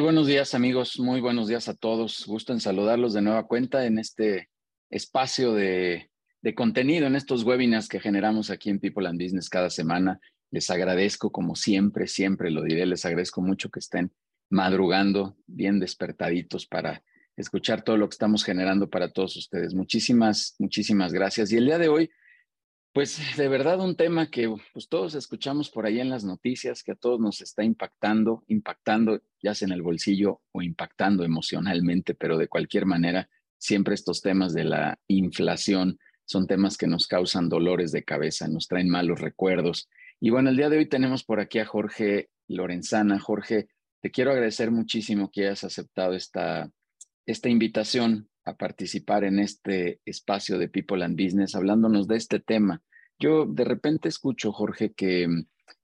Buenos días amigos, muy buenos días a todos. Gusto en saludarlos de nueva cuenta en este espacio de, contenido, en estos webinars que generamos aquí en People and Business cada semana. Les agradezco como siempre, siempre lo diré, les agradezco mucho que estén madrugando bien despertaditos para escuchar todo lo que estamos generando para todos ustedes. Muchísimas, muchísimas gracias. Y el día de hoy pues de verdad un tema que pues, todos escuchamos por ahí en las noticias, que a todos nos está impactando, impactando ya sea en el bolsillo o impactando emocionalmente, pero de cualquier manera, siempre estos temas de la inflación son temas que nos causan dolores de cabeza, nos traen malos recuerdos. Y bueno, el día de hoy tenemos por aquí a Jorge Lorenzana. Jorge, te quiero agradecer muchísimo que hayas aceptado esta, esta invitación a participar en este espacio de People and Business hablándonos de este tema. Yo de repente escucho, Jorge, que,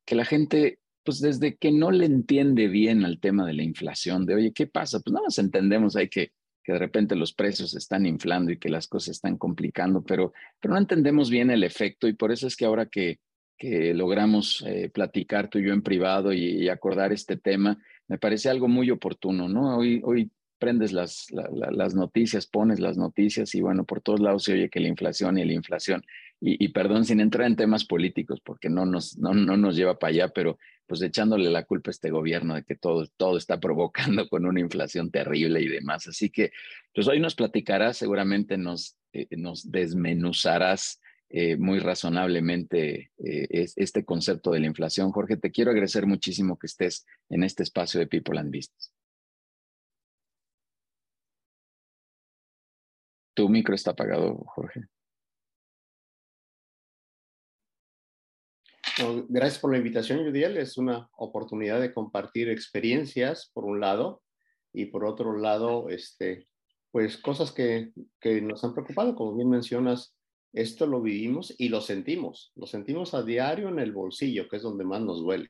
que la gente, pues desde que no le entiende bien al tema de la inflación, de, oye, ¿qué pasa? Pues nada más entendemos ahí que, que de repente los precios están inflando y que las cosas están complicando, pero, pero no entendemos bien el efecto y por eso es que ahora que, que logramos eh, platicar tú y yo en privado y, y, acordar este tema, me parece algo muy oportuno, ¿no? Hoy, hoy prendes las, las noticias, pones las noticias y bueno, por todos lados se oye que la inflación y la inflación. Y, perdón, sin entrar en temas políticos, porque no nos, no, no nos lleva para allá, pero pues echándole la culpa a este gobierno de que todo, todo está provocando con una inflación terrible y demás. Así que, pues hoy nos platicarás, seguramente nos, eh, desmenuzarás eh, muy razonablemente eh, este concepto de la inflación. Jorge, te quiero agradecer muchísimo que estés en este espacio de People and Business. Tu micro está apagado, Jorge. gracias por la invitación, Yudiel. Es una oportunidad de compartir experiencias, por un lado, y por otro lado, este, pues cosas que, que nos han preocupado. Como bien mencionas, esto lo vivimos y lo sentimos. Lo sentimos a diario en el bolsillo, que es donde más nos duele.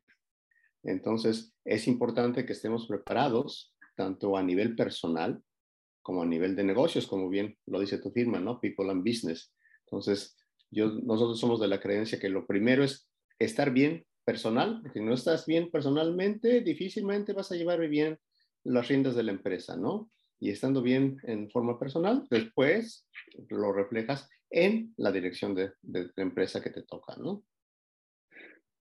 Entonces, es importante que estemos preparados, tanto a nivel personal como a nivel de negocios, como bien lo dice tu firma, ¿no? People and Business. Entonces, yo, nosotros somos de la creencia que lo primero es estar bien personal, porque si no estás bien personalmente, difícilmente vas a llevar bien las riendas de la empresa, ¿no? Y estando bien en forma personal, después lo reflejas en la dirección de, la empresa que te toca, ¿no?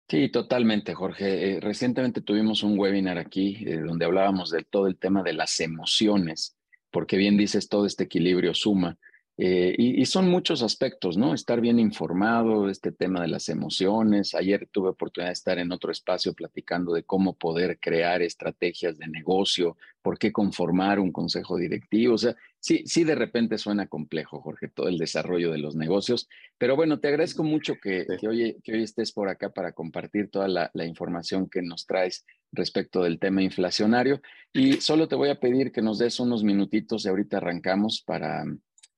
Sí, totalmente, Jorge. Eh, recientemente tuvimos un webinar aquí eh, donde hablábamos de todo el tema de las emociones porque bien dices, todo este equilibrio suma. Eh, y, son muchos aspectos, ¿no? Estar bien informado, este tema de las emociones. Ayer tuve oportunidad de estar en otro espacio platicando de cómo poder crear estrategias de negocio, por qué conformar un consejo directivo. O sea, sí, sí de repente suena complejo, Jorge, todo el desarrollo de los negocios. Pero bueno, te agradezco mucho que, que, hoy, que hoy estés por acá para compartir toda la, la información que nos traes respecto del tema inflacionario. Y solo te voy a pedir que nos des unos minutitos y ahorita arrancamos para,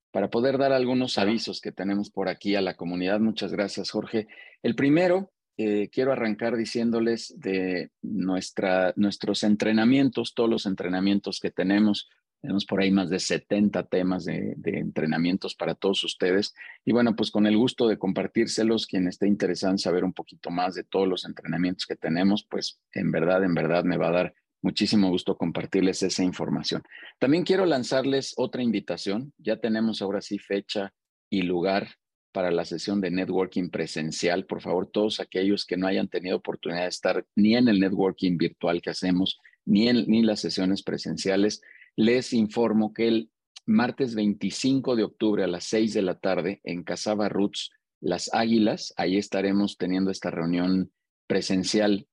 para poder dar algunos avisos que tenemos por aquí a la comunidad. Muchas gracias, Jorge. El primero, eh, quiero arrancar diciéndoles de nuestra, nuestros entrenamientos, todos los entrenamientos que tenemos tenemos por ahí más de 70 temas de, entrenamientos para todos ustedes. Y bueno, pues con el gusto de compartírselos, quien esté interesado en saber un poquito más de todos los entrenamientos que tenemos, pues en verdad, en verdad me va a dar muchísimo gusto compartirles esa información. También quiero lanzarles otra invitación. Ya tenemos ahora sí fecha y lugar para la sesión de networking presencial. Por favor, todos aquellos que no hayan tenido oportunidad de estar ni en el networking virtual que hacemos, ni en ni las sesiones presenciales, les informo que el martes 25 de octubre a las 6 de la tarde en Casaba Roots, Las Águilas, ahí estaremos teniendo esta reunión presencial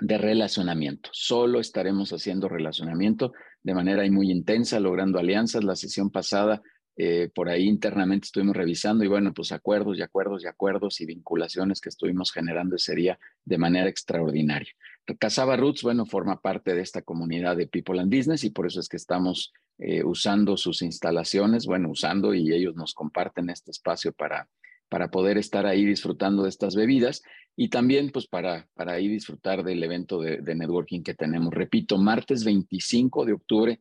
de relacionamiento. Solo estaremos haciendo relacionamiento de manera muy intensa, logrando alianzas. La sesión pasada, eh, por ahí internamente estuvimos revisando y bueno, pues acuerdos y acuerdos y acuerdos y vinculaciones que estuvimos generando ese día de manera extraordinaria. Casaba Roots, bueno, forma parte de esta comunidad de People and Business y por eso es que estamos eh, usando sus instalaciones, bueno, usando y ellos nos comparten este espacio para, para poder estar ahí disfrutando de estas bebidas y también pues para, para ahí disfrutar del evento de, networking que tenemos. Repito, martes 25 de octubre,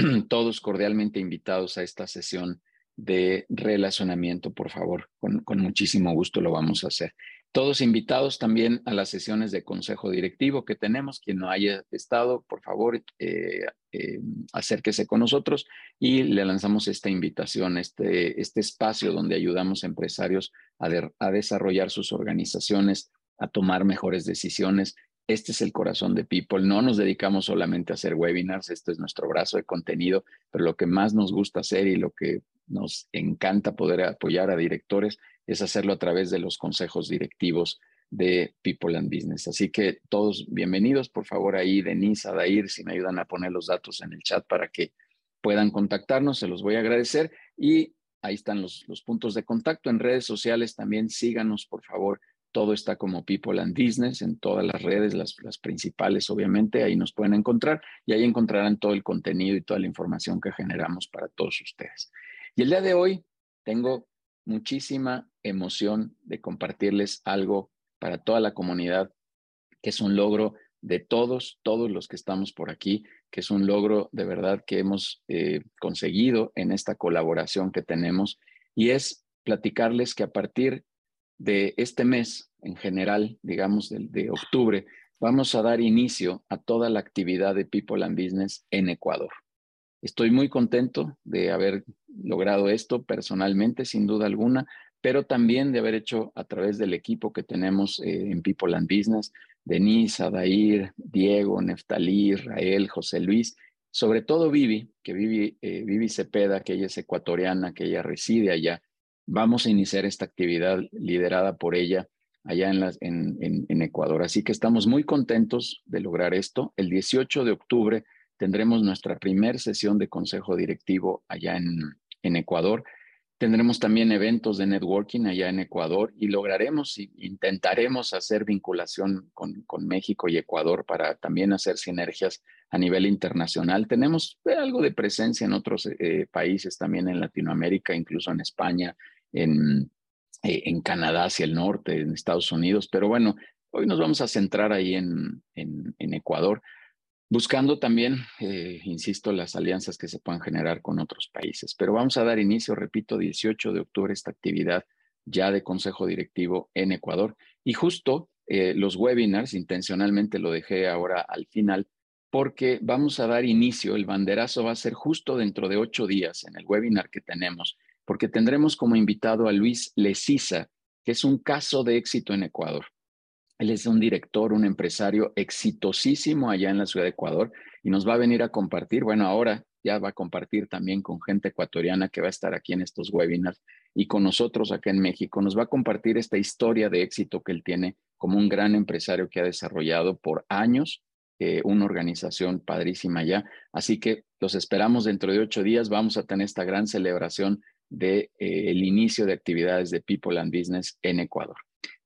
todos cordialmente invitados a esta sesión de relacionamiento, por favor, con, con muchísimo gusto lo vamos a hacer. Todos invitados también a las sesiones de consejo directivo que tenemos. Quien no haya estado, por favor, eh, eh, acérquese con nosotros y le lanzamos esta invitación, este, este espacio donde ayudamos a empresarios a, a desarrollar sus organizaciones, a tomar mejores decisiones. Este es el corazón de People. No nos dedicamos solamente a hacer webinars, esto es nuestro brazo de contenido, pero lo que más nos gusta hacer y lo que nos encanta poder apoyar a directores es hacerlo a través de los consejos directivos de People and Business. Así que todos bienvenidos, por favor, ahí, Denise, Adair, si me ayudan a poner los datos en el chat para que puedan contactarnos, se los voy a agradecer. Y ahí están los, los puntos de contacto en redes sociales, también síganos, por favor. Todo está como People and Business en todas las redes, las, principales, obviamente, ahí nos pueden encontrar y ahí encontrarán todo el contenido y toda la información que generamos para todos ustedes. Y el día de hoy tengo muchísima emoción de compartirles algo para toda la comunidad, que es un logro de todos, todos los que estamos por aquí, que es un logro de verdad que hemos eh, conseguido en esta colaboración que tenemos, y es platicarles que a partir de este mes en general, digamos de, de octubre, vamos a dar inicio a toda la actividad de People and Business en Ecuador. Estoy muy contento de haber logrado esto personalmente, sin duda alguna, pero también de haber hecho a través del equipo que tenemos eh, en People and Business, Denise, Adair, Diego, Neftalí, Israel, José Luis, sobre todo Vivi, que Vivi, eh, Vivi Cepeda, que ella es ecuatoriana, que ella reside allá. Vamos a iniciar esta actividad liderada por ella allá en, Ecuador. Así que estamos muy contentos de lograr esto. El 18 de octubre tendremos nuestra primera sesión de consejo directivo allá en, Ecuador. Tendremos también eventos de networking allá en Ecuador y lograremos y intentaremos hacer vinculación con, con México y Ecuador para también hacer sinergias a nivel internacional. Tenemos algo de presencia en otros eh, países también en Latinoamérica, incluso en España, en, eh, en Canadá hacia el norte, en Estados Unidos, pero bueno, hoy nos vamos a centrar ahí en, en, en Ecuador buscando también, eh, insisto, las alianzas que se puedan generar con otros países. Pero vamos a dar inicio, repito, 18 de octubre, esta actividad ya de consejo directivo en Ecuador. Y justo eh, los webinars, intencionalmente lo dejé ahora al final, porque vamos a dar inicio, el banderazo va a ser justo dentro de ocho días en el webinar que tenemos, porque tendremos como invitado a Luis Lecisa, que es un caso de éxito en Ecuador. Él es un director, un empresario exitosísimo allá en la ciudad de Ecuador y nos va a venir a compartir, bueno, ahora ya va a compartir también con gente ecuatoriana que va a estar aquí en estos webinars y con nosotros acá en México. Nos va a compartir esta historia de éxito que él tiene como un gran empresario que ha desarrollado por años eh, una organización padrísima allá. Así que los esperamos dentro de ocho días. Vamos a tener esta gran celebración del de, eh, inicio de actividades de People and Business en Ecuador.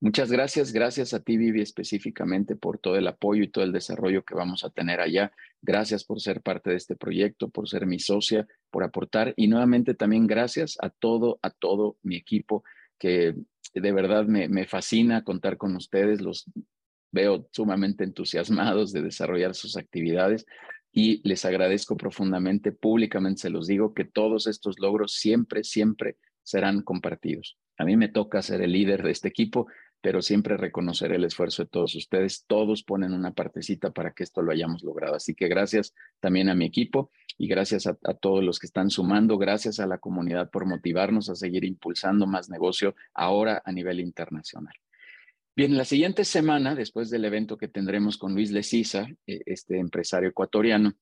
Muchas gracias, gracias a ti Vivi específicamente por todo el apoyo y todo el desarrollo que vamos a tener allá. Gracias por ser parte de este proyecto, por ser mi socia, por aportar y nuevamente también gracias a todo, a todo mi equipo que de verdad me, me fascina contar con ustedes. Los veo sumamente entusiasmados de desarrollar sus actividades y les agradezco profundamente, públicamente se los digo, que todos estos logros siempre, siempre serán compartidos. A mí me toca ser el líder de este equipo, pero siempre reconoceré el esfuerzo de todos ustedes. Todos ponen una partecita para que esto lo hayamos logrado. Así que gracias también a mi equipo y gracias a, todos los que están sumando. Gracias a la comunidad por motivarnos a seguir impulsando más negocio ahora a nivel internacional. Bien, la siguiente semana, después del evento que tendremos con Luis Lecisa, eh, este empresario ecuatoriano,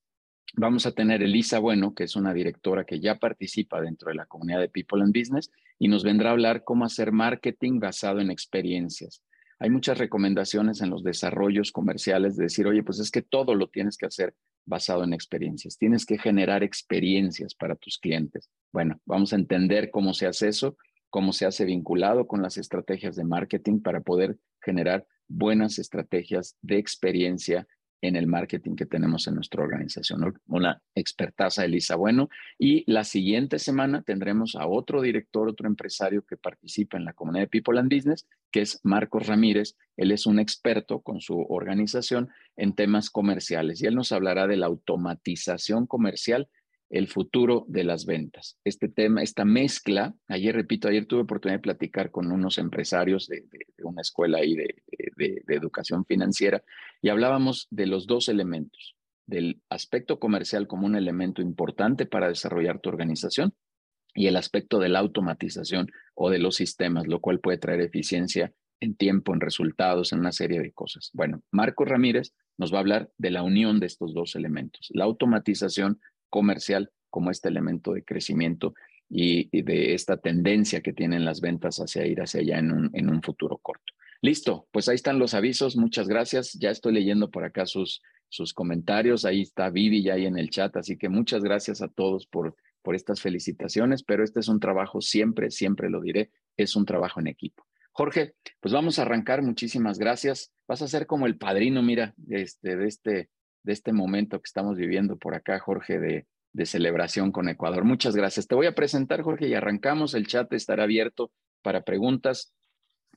vamos a tener Elisa Bueno, que es una directora que ya participa dentro de la comunidad de People and Business y nos vendrá a hablar cómo hacer marketing basado en experiencias. Hay muchas recomendaciones en los desarrollos comerciales de decir, oye, pues es que todo lo tienes que hacer basado en experiencias. Tienes que generar experiencias para tus clientes. Bueno, vamos a entender cómo se hace eso, cómo se hace vinculado con las estrategias de marketing para poder generar buenas estrategias de experiencia en el marketing que tenemos en nuestra organización. Una expertaza, Elisa Bueno. Y la siguiente semana tendremos a otro director, otro empresario que participa en la comunidad de People and Business, que es Marcos Ramírez. Él es un experto con su organización en temas comerciales y él nos hablará de la automatización comercial el futuro de las ventas. Este tema, esta mezcla, ayer repito, ayer tuve oportunidad de platicar con unos empresarios de, una escuela ahí de, de, educación financiera y hablábamos de los dos elementos, del aspecto comercial como un elemento importante para desarrollar tu organización y el aspecto de la automatización o de los sistemas, lo cual puede traer eficiencia en tiempo, en resultados, en una serie de cosas. Bueno, Marco Ramírez nos va a hablar de la unión de estos dos elementos, la automatización comercial como este elemento de crecimiento y, de esta tendencia que tienen las ventas hacia ir hacia allá en un, en un futuro corto. Listo, pues ahí están los avisos, muchas gracias. Ya estoy leyendo por acá sus, sus comentarios, ahí está Vivi ya ahí en el chat, así que muchas gracias a todos por, por estas felicitaciones, pero este es un trabajo siempre, siempre lo diré, es un trabajo en equipo. Jorge, pues vamos a arrancar. Muchísimas gracias. Vas a ser como el padrino, mira, este, de, este, de este momento que estamos viviendo por acá, Jorge, de, celebración con Ecuador. Muchas gracias. Te voy a presentar, Jorge, y arrancamos. El chat estará abierto para preguntas,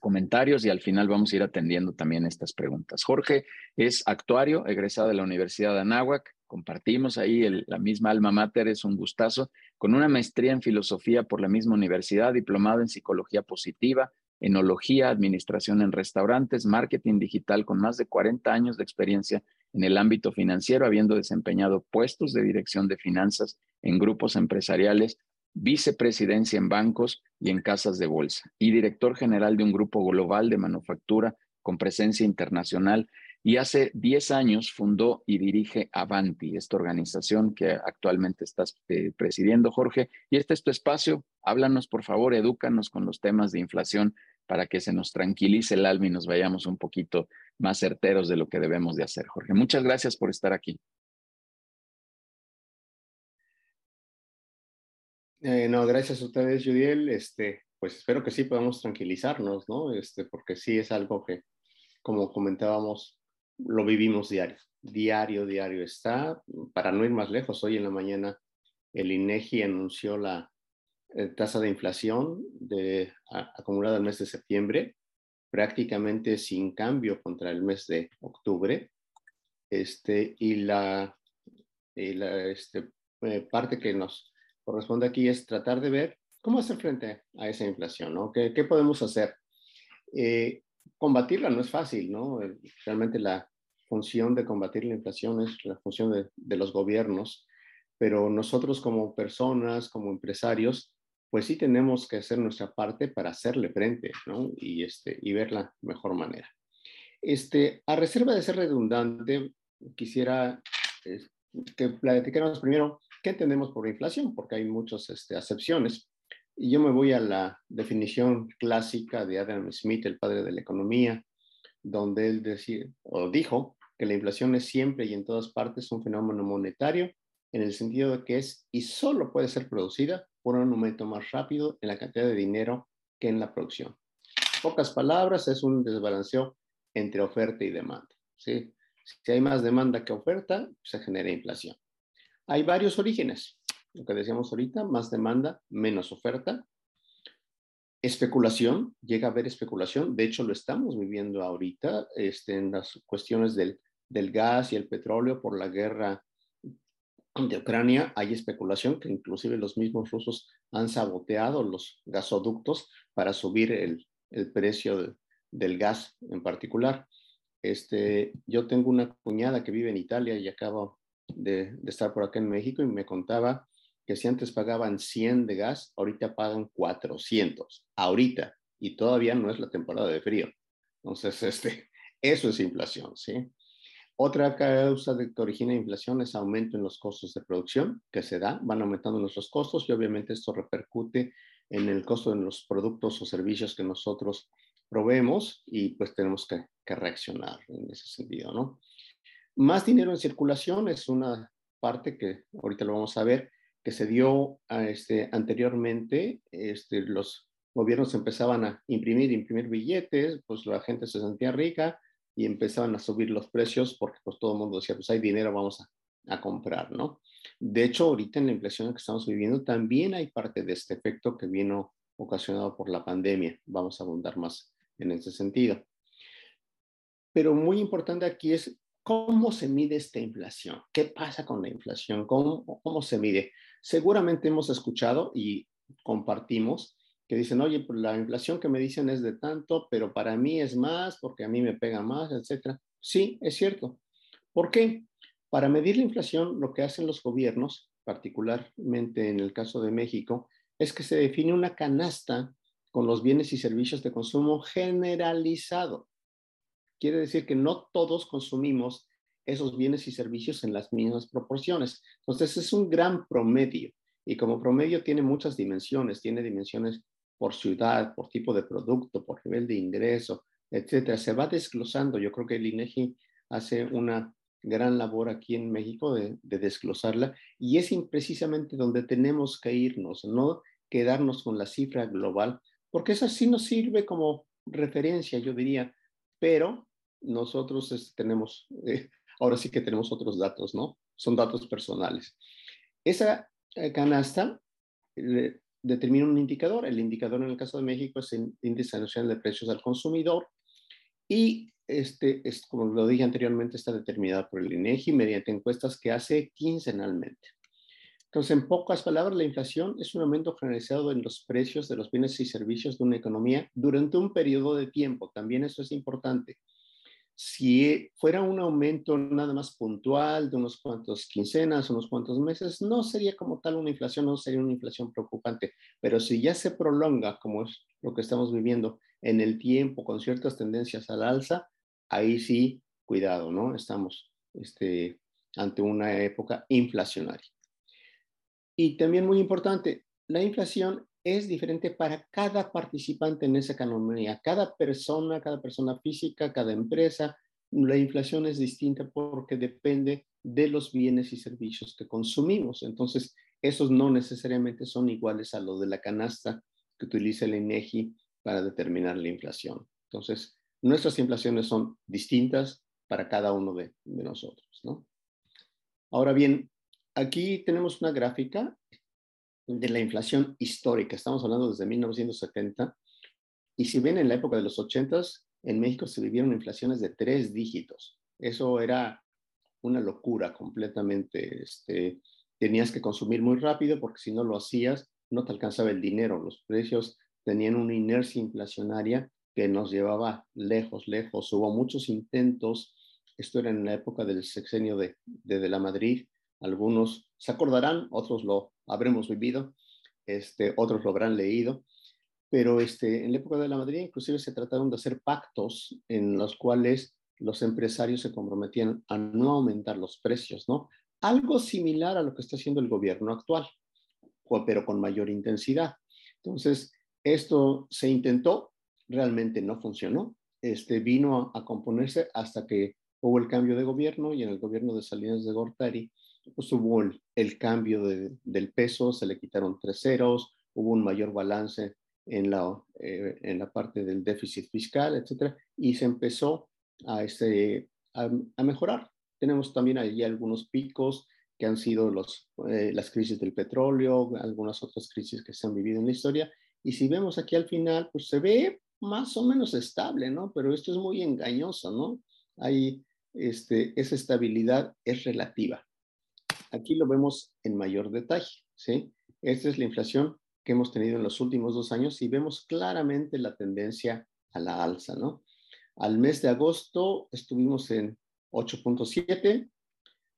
comentarios y al final vamos a ir atendiendo también estas preguntas. Jorge es actuario, egresado de la Universidad de Anáhuac. Compartimos ahí la misma alma mater, es un gustazo, con una maestría en filosofía por la misma universidad, diplomado en psicología positiva, enología, administración en restaurantes, marketing digital con más de 40 años de experiencia en el ámbito financiero, habiendo desempeñado puestos de dirección de finanzas en grupos empresariales, vicepresidencia en bancos y en casas de bolsa, y director general de un grupo global de manufactura con presencia internacional y hace 10 años fundó y dirige Avanti, esta organización que actualmente estás eh, presidiendo, Jorge. Y este es tu espacio. Háblanos, por favor, edúcanos con los temas de inflación para que se nos tranquilice el alma y nos vayamos un poquito más certeros de lo que debemos de hacer, Jorge. Muchas gracias por estar aquí. Eh, no, gracias a ustedes, Judiel. Este, pues espero que sí podamos tranquilizarnos, ¿no? Este, porque sí es algo que, como comentábamos, lo vivimos diario, diario, diario está. Para no ir más lejos, hoy en la mañana el INEGI anunció la eh, tasa de inflación acumulada el mes de septiembre, prácticamente sin cambio contra el mes de octubre. Este, y la, este, eh, parte que nos corresponde aquí es tratar de ver cómo hacer frente a esa inflación, ¿no? ¿Qué, qué podemos hacer? Eh, combatirla no es fácil, ¿no? Eh, realmente la función de combatir la inflación es la función de, los gobiernos, pero nosotros como personas, como empresarios, pues sí tenemos que hacer nuestra parte para hacerle frente, ¿no? Y, este, y ver mejor manera. Este, a reserva de ser redundante, quisiera eh, que platicáramos primero qué entendemos por inflación, porque hay muchas este, acepciones. Y yo me voy a la definición clásica de Adam Smith, el padre de la economía, donde él decía, o dijo que la inflación es siempre y en todas partes un fenómeno monetario, en el sentido de que es y solo puede ser producida por un aumento más rápido en la cantidad de dinero que en la producción. pocas palabras, es un desbalanceo entre oferta y demanda. ¿sí? Si hay más demanda que oferta, se genera inflación. Hay varios orígenes lo que decíamos ahorita, más demanda, menos oferta. Especulación, llega a haber especulación, de hecho lo estamos viviendo ahorita este, en las cuestiones del, del gas y el petróleo por la guerra de Ucrania, hay especulación que inclusive los mismos rusos han saboteado los gasoductos para subir el, el precio del gas en particular. Este, yo tengo una cuñada que vive en Italia y acabo de, de, estar por acá en México y me contaba que si antes pagaban 100 de gas, ahorita pagan 400, ahorita, y todavía no es la temporada de frío. Entonces, este, eso es inflación, ¿sí? Otra causa de que origina inflación es aumento en los costos de producción que se da, van aumentando nuestros costos y obviamente esto repercute en el costo de los productos o servicios que nosotros proveemos y pues tenemos que, reaccionar en ese sentido, ¿no? Más dinero en circulación es una parte que ahorita lo vamos a ver, que se dio este, anteriormente, este, los gobiernos empezaban a imprimir, imprimir billetes, pues la gente se sentía rica y empezaban a subir los precios porque pues todo el mundo decía, pues hay dinero, vamos a, a comprar, ¿no? De hecho, ahorita en la inflación que estamos viviendo también hay parte de este efecto que vino ocasionado por la pandemia. Vamos a abundar más en ese sentido. Pero muy importante aquí es ¿cómo se mide esta inflación? ¿Qué pasa con la inflación? ¿Cómo, cómo se mide? Seguramente hemos escuchado y compartimos que dicen, oye, pues la inflación que me dicen es de tanto, pero para mí es más porque a mí me pega más, etcétera. Sí, es cierto. ¿Por qué? Para medir la inflación, lo que hacen los gobiernos, particularmente en el caso de México, es que se define una canasta con los bienes y servicios de consumo generalizado. Quiere decir que no todos consumimos esos bienes y servicios en las mismas proporciones. Entonces, es un gran promedio. Y como promedio tiene muchas dimensiones, tiene dimensiones por ciudad, por tipo de producto, por nivel de ingreso, etcétera. Se va desglosando. Yo creo que el INEGI hace una gran labor aquí en México de, desglosarla y es precisamente donde tenemos que irnos, no quedarnos con la cifra global, porque esa sí nos sirve como referencia, yo diría, pero nosotros este, tenemos, eh, ahora sí que tenemos otros datos, ¿no? Son datos personales. Esa eh, canasta eh, determina un indicador. El indicador en el caso de México es el índice nacional de precios al consumidor y este, es, como lo dije anteriormente, está determinado por el INEGI mediante encuestas que hace quincenalmente. Entonces, en pocas palabras, la inflación es un aumento generalizado en los precios de los bienes y servicios de una economía durante un periodo de tiempo. También eso es importante. Si fuera un aumento nada más puntual de unos cuantos quincenas, unos cuantos meses, no sería como tal una inflación, no sería una inflación preocupante. Pero si ya se prolonga, como es lo que estamos viviendo en el tiempo, con ciertas tendencias al alza, ahí sí, cuidado, ¿no? Estamos este, ante una época inflacionaria. Y también muy importante, la inflación es diferente para cada participante en esa economía. Cada persona, cada persona física, cada empresa, la inflación es distinta porque depende de los bienes y servicios que consumimos. Entonces, esos no necesariamente son iguales a lo de la canasta que utiliza el INEGI para determinar la inflación. Entonces, nuestras inflaciones son distintas para cada uno de, de nosotros, ¿no? Ahora bien, aquí tenemos una gráfica de la inflación histórica. Estamos hablando desde 1970. Y si ven en la época de los 80 en México se vivieron inflaciones de tres dígitos. Eso era una locura completamente. Este, tenías que consumir muy rápido porque si no lo hacías, no te alcanzaba el dinero. Los precios tenían una inercia inflacionaria que nos llevaba lejos, lejos. Hubo muchos intentos. Esto era en la época del sexenio de, de, de la Madrid. Algunos se acordarán, otros lo habremos vivido, este, otros lo habrán leído, pero este, en la época de la Madrid inclusive se trataron de hacer pactos en los cuales los empresarios se comprometían a no aumentar los precios, ¿no? Algo similar a lo que está haciendo el gobierno actual, pero con mayor intensidad. Entonces, esto se intentó, realmente no funcionó, este, vino a, a componerse hasta que hubo el cambio de gobierno y en el gobierno de Salinas de Gortari pues hubo el, cambio del peso, se le quitaron tres ceros, hubo un mayor balance en la, eh, en la parte del déficit fiscal, etcétera, y se empezó a, este, a, mejorar. Tenemos también allí algunos picos que han sido los, eh, las crisis del petróleo, algunas otras crisis que se han vivido en la historia, y si vemos aquí al final, pues se ve más o menos estable, ¿no? Pero esto es muy engañoso, ¿no? Hay, este, esa estabilidad es relativa. Aquí lo vemos en mayor detalle, ¿sí? Esta es la inflación que hemos tenido en los últimos dos años y vemos claramente la tendencia a la alza, ¿no? Al mes de agosto estuvimos en 8.7,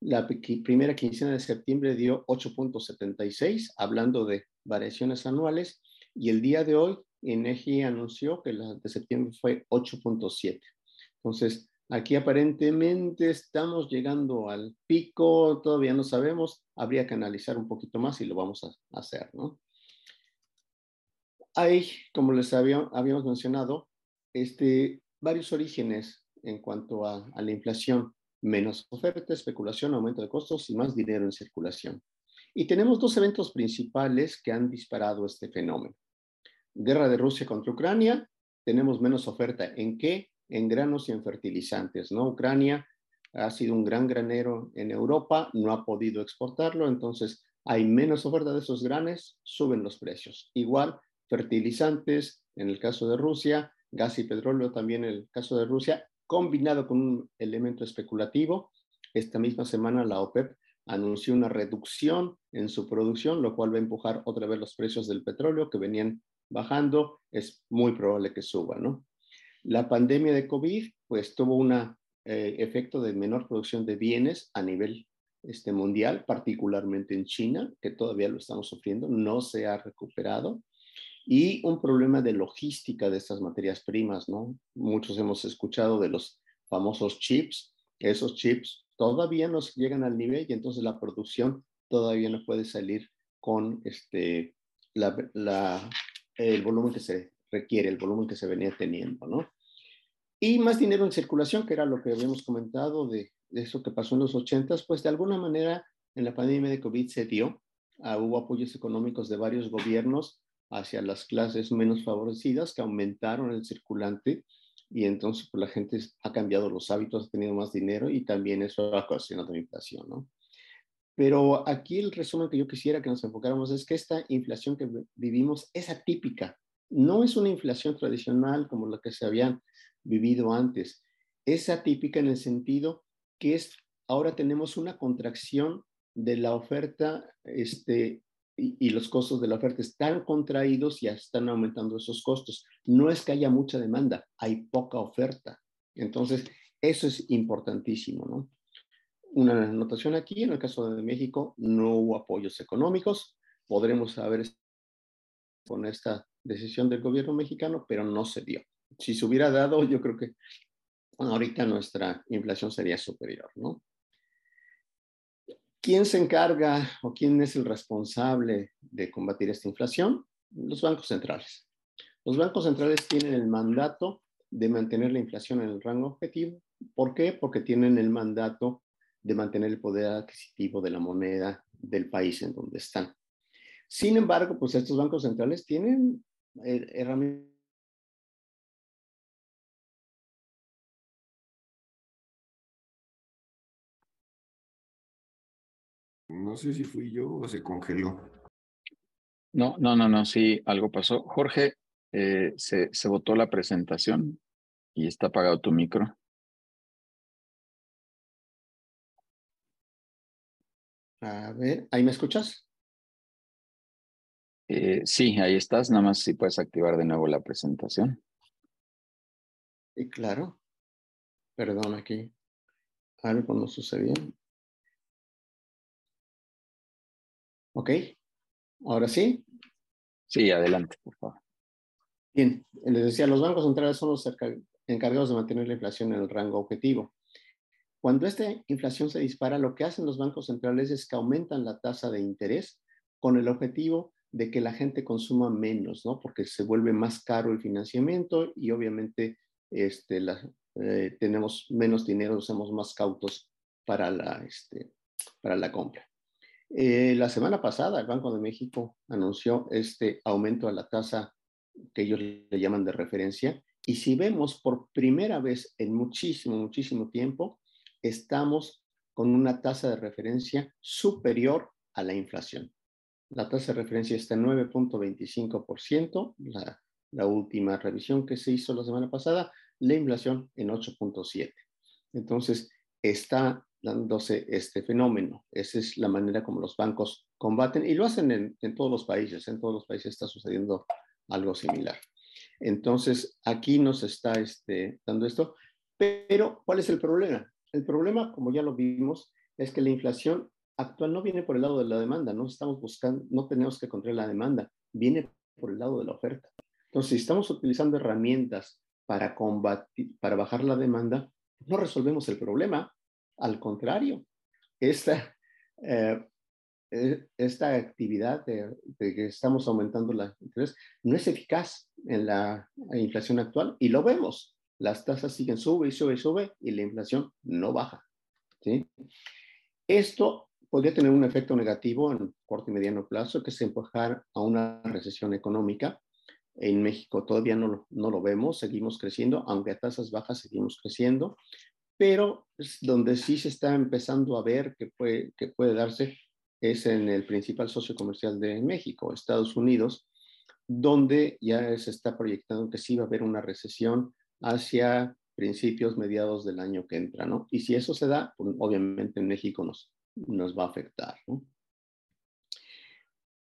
la primera quincena de septiembre dio 8.76, hablando de variaciones anuales, y el día de hoy INEGI anunció que la de septiembre fue 8.7. Entonces, Aquí aparentemente estamos llegando al pico, todavía no sabemos, habría que analizar un poquito más y lo vamos a hacer, ¿no? Hay, como les habíamos mencionado, este, varios orígenes en cuanto a, a la inflación, menos oferta, especulación, aumento de costos y más dinero en circulación. Y tenemos dos eventos principales que han disparado este fenómeno. Guerra de Rusia contra Ucrania, tenemos menos oferta. ¿En qué? En granos y en fertilizantes, ¿no? Ucrania ha sido un gran granero en Europa, no ha podido exportarlo, entonces hay menos oferta de esos granes, suben los precios. Igual, fertilizantes, en el caso de Rusia, gas y petróleo también en el caso de Rusia, combinado con un elemento especulativo. Esta misma semana la OPEP anunció una reducción en su producción, lo cual va a empujar otra vez los precios del petróleo que venían bajando. Es muy probable que suba, ¿no? La pandemia de COVID, pues tuvo un eh, efecto de menor producción de bienes a nivel este, mundial, particularmente en China, que todavía lo estamos sufriendo, no se ha recuperado. Y un problema de logística de estas materias primas, ¿no? Muchos hemos escuchado de los famosos chips. Esos chips todavía no llegan al nivel y entonces la producción todavía no puede salir con este, el volumen que se requiere, el volumen que se venía teniendo, ¿no? Y más dinero en circulación, que era lo que habíamos comentado de, eso que pasó en los 80, pues de alguna manera en la pandemia de COVID se dio, ah, hubo apoyos económicos de varios gobiernos hacia las clases menos favorecidas que aumentaron el circulante y entonces pues, la gente ha cambiado los hábitos, ha tenido más dinero y también eso ha ocasionado inflación, ¿no? Pero aquí el resumen que yo quisiera que nos enfocáramos es que esta inflación que vivimos es atípica. No es una inflación tradicional como la que se habían vivido antes. Es atípica en el sentido que es, ahora tenemos una contracción de la oferta este, y, los costos de la oferta están contraídos y están aumentando esos costos. No es que haya mucha demanda, hay poca oferta. Entonces, eso es importantísimo, ¿no? una anotación aquí, en el caso de México no hubo apoyos económicos, podremos saber con esta decisión del gobierno mexicano, pero no se dio. Si se hubiera dado, yo creo que ahorita nuestra inflación sería superior, ¿no? ¿Quién se encarga o quién es el responsable de combatir esta inflación? Los bancos centrales. Los bancos centrales tienen el mandato de mantener la inflación en el rango objetivo. ¿Por qué? Porque tienen el mandato de mantener el poder adquisitivo de la moneda del país en donde están. Sin embargo, pues estos bancos centrales tienen eh, herramientas No sé si fui yo o se congeló. No, no, no, no, sí, algo pasó. Jorge, eh, se, se votó la presentación y está apagado tu micro. A ver, ¿ahí me escuchas? Eh, sí, ahí estás. Nada más si puedes activar de nuevo la presentación. Sí, claro. Perdón, aquí algo no sucedió. Ok, ahora sí. Sí, adelante, por favor. Bien, les decía, los bancos centrales son los encargados de mantener la inflación en el rango objetivo. Cuando esta inflación se dispara, lo que hacen los bancos centrales es que aumentan la tasa de interés con el objetivo de que la gente consuma menos, ¿no? Porque se vuelve más caro el financiamiento y obviamente este, eh, tenemos menos dinero, somos más cautos para la, este, para la compra. Eh, la semana pasada el Banco de México anunció este aumento a la tasa que ellos le llaman de referencia y si vemos por primera vez en muchísimo, muchísimo tiempo, estamos con una tasa de referencia superior a la inflación. La tasa de referencia está en 9.25%, la, la última revisión que se hizo la semana pasada, la inflación en 8.7%. Entonces, está dándose este fenómeno. Esa es la manera como los bancos combaten y lo hacen en, en, todos los países. En todos los países está sucediendo algo similar. Entonces, aquí nos está este, dando esto. Pero, ¿cuál es el problema? El problema, como ya lo vimos, es que la inflación actual no viene por el lado de la demanda, no estamos buscando, no tenemos que controlar la demanda, viene por el lado de la oferta. Entonces, si estamos utilizando herramientas para combatir, para bajar la demanda, no resolvemos el problema. Al contrario, esta, eh, eh, esta actividad de, de, que estamos aumentando la interés no es eficaz en la inflación actual y lo vemos las tasas siguen sube y sube y sube y la inflación no baja. ¿sí? Esto podría tener un efecto negativo en corto y mediano plazo, que es empujar a una recesión económica. En México todavía no, no lo vemos, seguimos creciendo, aunque a tasas bajas seguimos creciendo, pero donde sí se está empezando a ver que puede, que puede darse es en el principal socio comercial de México, Estados Unidos, donde ya se está proyectando que sí va a haber una recesión hacia principios, mediados del año que entra, ¿no? Y si eso se da, pues, obviamente en México nos, nos va a afectar, ¿no?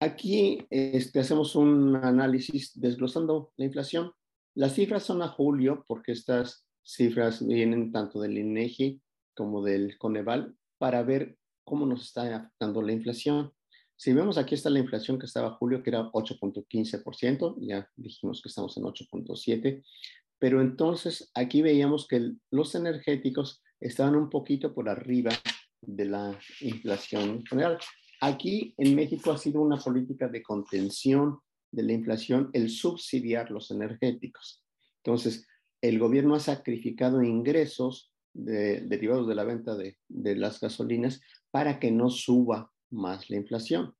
Aquí este, hacemos un análisis desglosando la inflación. Las cifras son a julio porque estas cifras vienen tanto del INEGI como del Coneval para ver cómo nos está afectando la inflación. Si vemos aquí está la inflación que estaba julio, que era 8.15%, ya dijimos que estamos en 8.7%, pero entonces aquí veíamos que los energéticos estaban un poquito por arriba de la inflación general. Aquí en México ha sido una política de contención de la inflación el subsidiar los energéticos. Entonces, el gobierno ha sacrificado ingresos derivados de la venta de, las gasolinas para que no suba más la inflación.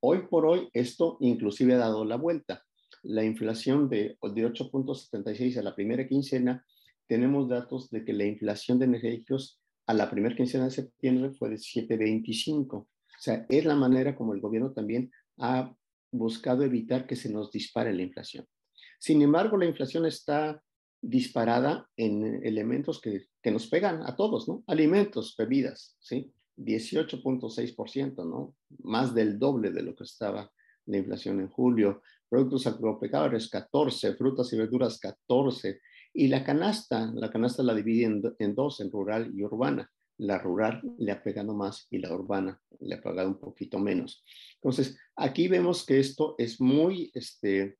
Hoy por hoy, esto inclusive ha dado la vuelta. La inflación de, de 8.76 a la primera quincena, tenemos datos de que la inflación de energéticos a la primera quincena de septiembre fue de 7.25 o sea, es la manera como el gobierno también ha buscado evitar que se nos dispare la inflación. Sin embargo, la inflación está disparada en elementos que, que nos pegan a todos, ¿no? Alimentos, bebidas, ¿sí? 18.6%, ¿no? Más del doble de lo que estaba la inflación en julio. Productos agropecuarios, 14, frutas y verduras, 14. Y la canasta, la canasta la divide en dos, en rural y urbana la rural le ha pegado más y la urbana le ha pegado un poquito menos. Entonces, aquí vemos que esto es muy, este,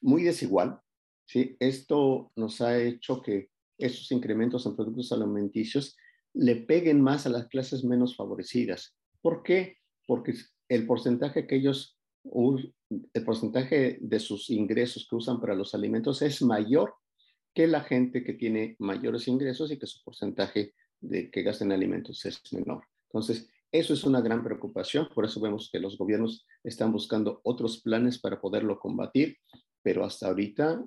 muy desigual. ¿Sí? Esto nos ha hecho que esos incrementos en productos alimenticios le peguen más a las clases menos favorecidas. ¿Por qué? Porque el porcentaje que ellos, el porcentaje de sus ingresos que usan para los alimentos es mayor que la gente que tiene mayores ingresos y que su porcentaje de que gasten alimentos es menor. Entonces, eso es una gran preocupación, por eso vemos que los gobiernos están buscando otros planes para poderlo combatir, pero hasta ahorita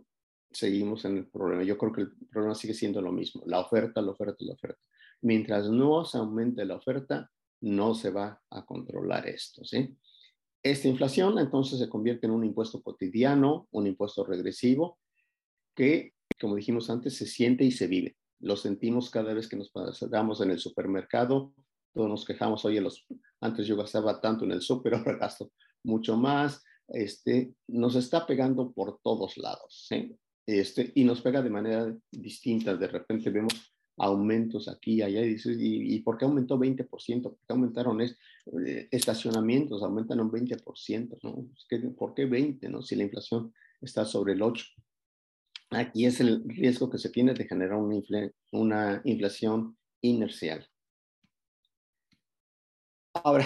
seguimos en el problema. Yo creo que el problema sigue siendo lo mismo, la oferta, la oferta, la oferta. Mientras no se aumente la oferta, no se va a controlar esto, ¿sí? Esta inflación entonces se convierte en un impuesto cotidiano, un impuesto regresivo, que, como dijimos antes, se siente y se vive lo sentimos cada vez que nos pasamos en el supermercado. Todos nos quejamos, oye, los, antes yo gastaba tanto en el súper, ahora gasto mucho más. Este, nos está pegando por todos lados, ¿sí? Este, y nos pega de manera distinta. De repente vemos aumentos aquí y allá y dices, ¿y, por qué aumentó 20%? ¿Por qué aumentaron es, eh, estacionamientos? Aumentan un 20%, ¿no? ¿Por qué 20, no? Si la inflación está sobre el 8. Aquí es el riesgo que se tiene de generar una, inflación inercial. Ahora,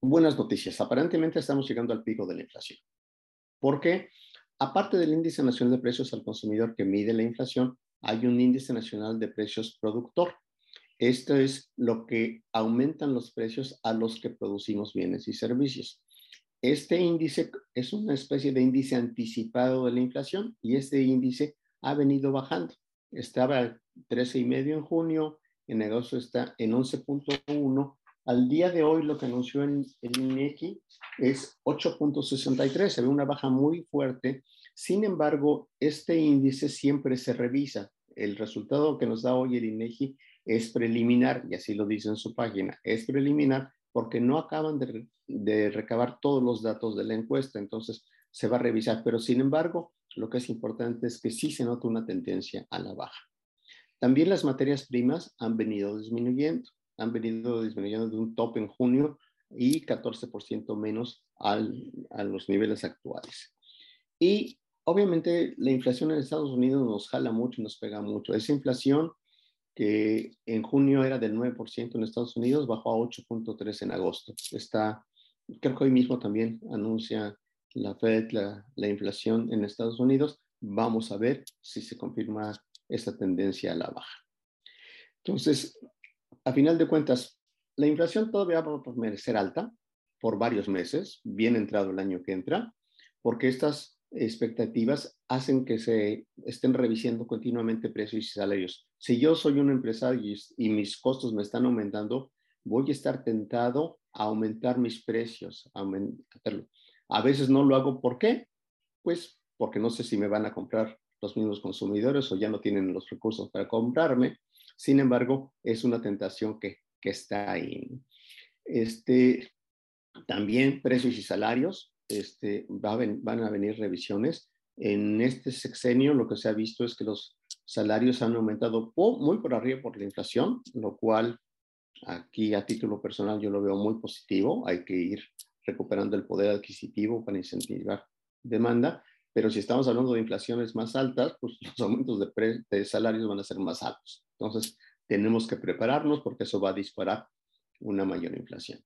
buenas noticias. Aparentemente estamos llegando al pico de la inflación. Porque, aparte del índice nacional de precios al consumidor que mide la inflación, hay un índice nacional de precios productor. Esto es lo que aumentan los precios a los que producimos bienes y servicios. Este índice es una especie de índice anticipado de la inflación y este índice ha venido bajando. Estaba 13,5 en junio, en agosto está en 11.1. Al día de hoy lo que anunció en el INEGI es 8.63, se ve una baja muy fuerte. Sin embargo, este índice siempre se revisa. El resultado que nos da hoy el INEGI es preliminar, y así lo dice en su página, es preliminar porque no acaban de, de recabar todos los datos de la encuesta, entonces se va a revisar, pero sin embargo, lo que es importante es que sí se nota una tendencia a la baja. También las materias primas han venido disminuyendo, han venido disminuyendo de un top en junio y 14% menos al, a los niveles actuales. Y obviamente la inflación en Estados Unidos nos jala mucho, nos pega mucho. Esa inflación que en junio era del 9% en Estados Unidos, bajó a 8.3 en agosto. Está, creo que hoy mismo también anuncia la Fed, la, la, inflación en Estados Unidos. Vamos a ver si se confirma esta tendencia a la baja. Entonces, a final de cuentas, la inflación todavía va a permanecer alta por varios meses, bien entrado el año que entra, porque estas expectativas hacen que se estén revisando continuamente precios y salarios. Si yo soy un empresario y, mis costos me están aumentando, voy a estar tentado a aumentar mis precios, a, a veces no lo hago, ¿por qué? Pues porque no sé si me van a comprar los mismos consumidores o ya no tienen los recursos para comprarme. Sin embargo, es una tentación que, que está ahí. Este, también precios y salarios, este, van a venir revisiones. En este sexenio lo que se ha visto es que los salarios han aumentado muy por arriba por la inflación, lo cual aquí a título personal yo lo veo muy positivo. Hay que ir recuperando el poder adquisitivo para incentivar demanda, pero si estamos hablando de inflaciones más altas, pues los aumentos de, de salarios van a ser más altos. Entonces, tenemos que prepararnos porque eso va a disparar una mayor inflación.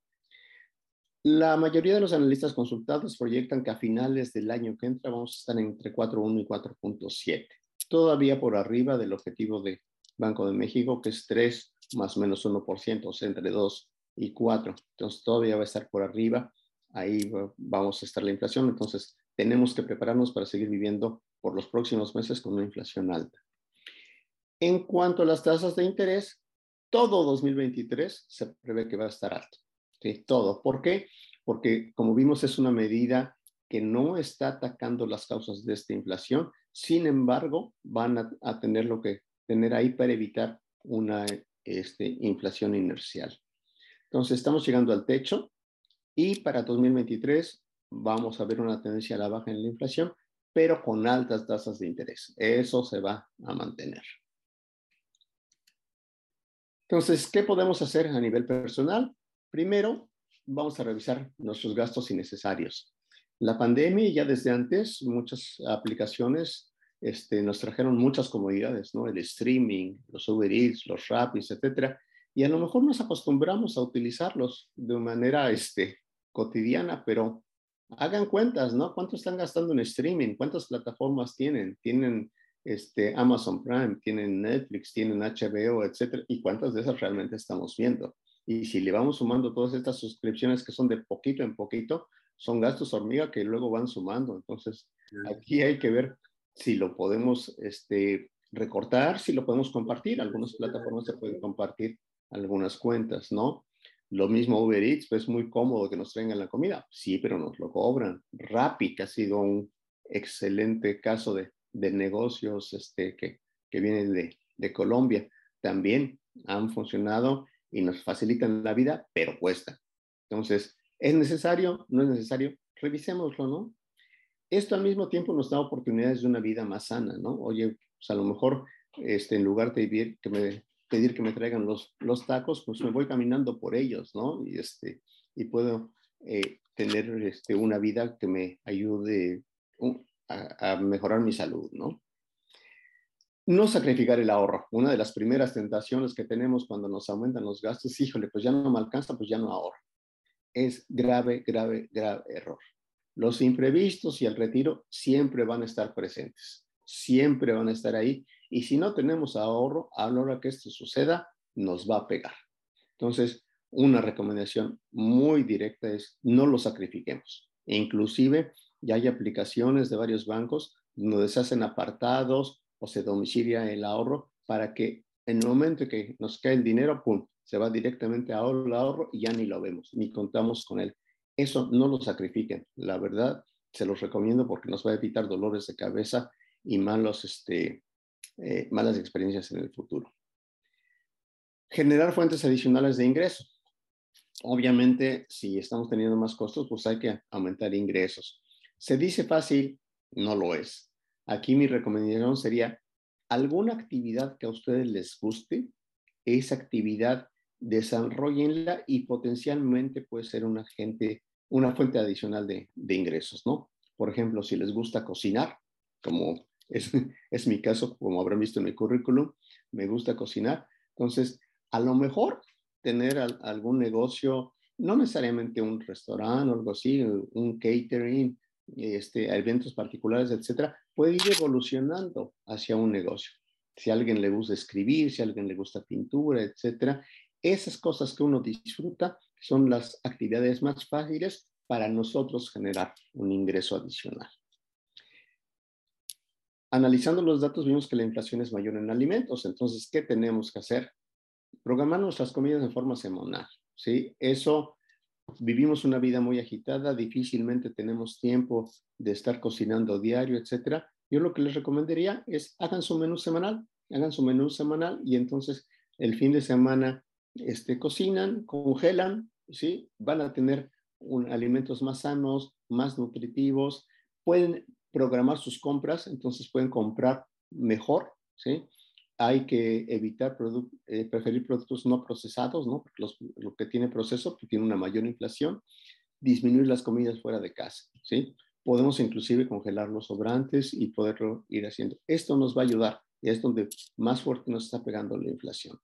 La mayoría de los analistas consultados proyectan que a finales del año que entra vamos a estar entre 4.1 y 4.7, todavía por arriba del objetivo de Banco de México, que es 3 más menos 1%, o sea, entre 2 y 4. Entonces, todavía va a estar por arriba. Ahí vamos a estar la inflación. Entonces, tenemos que prepararnos para seguir viviendo por los próximos meses con una inflación alta. En cuanto a las tasas de interés, todo 2023 se prevé que va a estar alto. ¿sí? Todo. ¿Por qué? Porque, como vimos, es una medida que no está atacando las causas de esta inflación. Sin embargo, van a, tener lo que tener ahí para evitar una este, inflación inercial. Entonces, estamos llegando al techo y para 2023 vamos a ver una tendencia a la baja en la inflación, pero con altas tasas de interés. Eso se va a mantener. Entonces, ¿qué podemos hacer a nivel personal? Primero, vamos a revisar nuestros gastos innecesarios. La pandemia, ya desde antes, muchas aplicaciones este, nos trajeron muchas comodidades, ¿no? El streaming, los Uber Eats, los Rapis, etcétera. Y a lo mejor nos acostumbramos a utilizarlos de manera este, cotidiana, pero hagan cuentas, ¿no? ¿Cuánto están gastando en streaming? ¿Cuántas plataformas tienen? ¿Tienen este, Amazon Prime? ¿Tienen Netflix? ¿Tienen HBO? Etcétera. ¿Y cuántas de esas realmente estamos viendo? Y si le vamos sumando todas estas suscripciones que son de poquito en poquito, son gastos hormiga que luego van sumando. Entonces, aquí hay que ver si lo podemos este, recortar, si lo podemos compartir. Algunas plataformas se pueden compartir algunas cuentas, ¿no? Lo mismo Uber Eats, pues es muy cómodo que nos traigan la comida. Sí, pero nos lo cobran. Rappi, que ha sido un excelente caso de, de negocios este, que, que vienen de, de Colombia, también han funcionado y nos facilitan la vida, pero cuesta. Entonces, ¿es necesario? ¿No es necesario? Revisémoslo, ¿no? Esto al mismo tiempo nos da oportunidades de una vida más sana, ¿no? Oye, pues a lo mejor este, en lugar de pedir que me, pedir que me traigan los, los tacos, pues me voy caminando por ellos, ¿no? Y, este, y puedo eh, tener este, una vida que me ayude a, a mejorar mi salud, ¿no? No sacrificar el ahorro. Una de las primeras tentaciones que tenemos cuando nos aumentan los gastos, híjole, pues ya no me alcanza, pues ya no ahorro. Es grave, grave, grave error. Los imprevistos y el retiro siempre van a estar presentes, siempre van a estar ahí. Y si no tenemos ahorro, a la hora que esto suceda, nos va a pegar. Entonces, una recomendación muy directa es no lo sacrifiquemos. E inclusive, ya hay aplicaciones de varios bancos donde se hacen apartados o se domicilia el ahorro para que en el momento que nos cae el dinero, ¡pum!, se va directamente a ahorro, ahorro y ya ni lo vemos, ni contamos con él. Eso no lo sacrifiquen. La verdad, se los recomiendo porque nos va a evitar dolores de cabeza y malos, este, eh, malas experiencias en el futuro. Generar fuentes adicionales de ingreso. Obviamente, si estamos teniendo más costos, pues hay que aumentar ingresos. Se dice fácil, no lo es. Aquí mi recomendación sería alguna actividad que a ustedes les guste, esa actividad desarrollenla y potencialmente puede ser una, gente, una fuente adicional de, ingresos, ¿no? Por ejemplo, si les gusta cocinar, como es, mi caso, como habrán visto en mi currículum, me gusta cocinar, entonces a lo mejor tener algún negocio, no necesariamente un restaurante o algo así, un catering, este, eventos particulares, etcétera, puede ir evolucionando hacia un negocio. Si a alguien le gusta escribir, si a alguien le gusta pintura, etcétera, esas cosas que uno disfruta son las actividades más fáciles para nosotros generar un ingreso adicional. Analizando los datos vimos que la inflación es mayor en alimentos, entonces, ¿qué tenemos que hacer? Programar nuestras comidas en forma semanal, ¿sí? Eso vivimos una vida muy agitada, difícilmente tenemos tiempo de estar cocinando diario, etcétera. yo lo que les recomendaría es hagan su menú semanal, hagan su menú semanal y entonces el fin de semana este, cocinan, congelan, ¿sí? Van a tener alimentos más sanos, más nutritivos, pueden programar sus compras, entonces pueden comprar mejor, ¿sí? Hay que evitar eh, preferir productos no procesados, ¿no? Porque lo que tiene proceso pues, tiene una mayor inflación. Disminuir las comidas fuera de casa, ¿sí? Podemos inclusive congelar los sobrantes y poderlo ir haciendo. Esto nos va a ayudar y es donde más fuerte nos está pegando la inflación.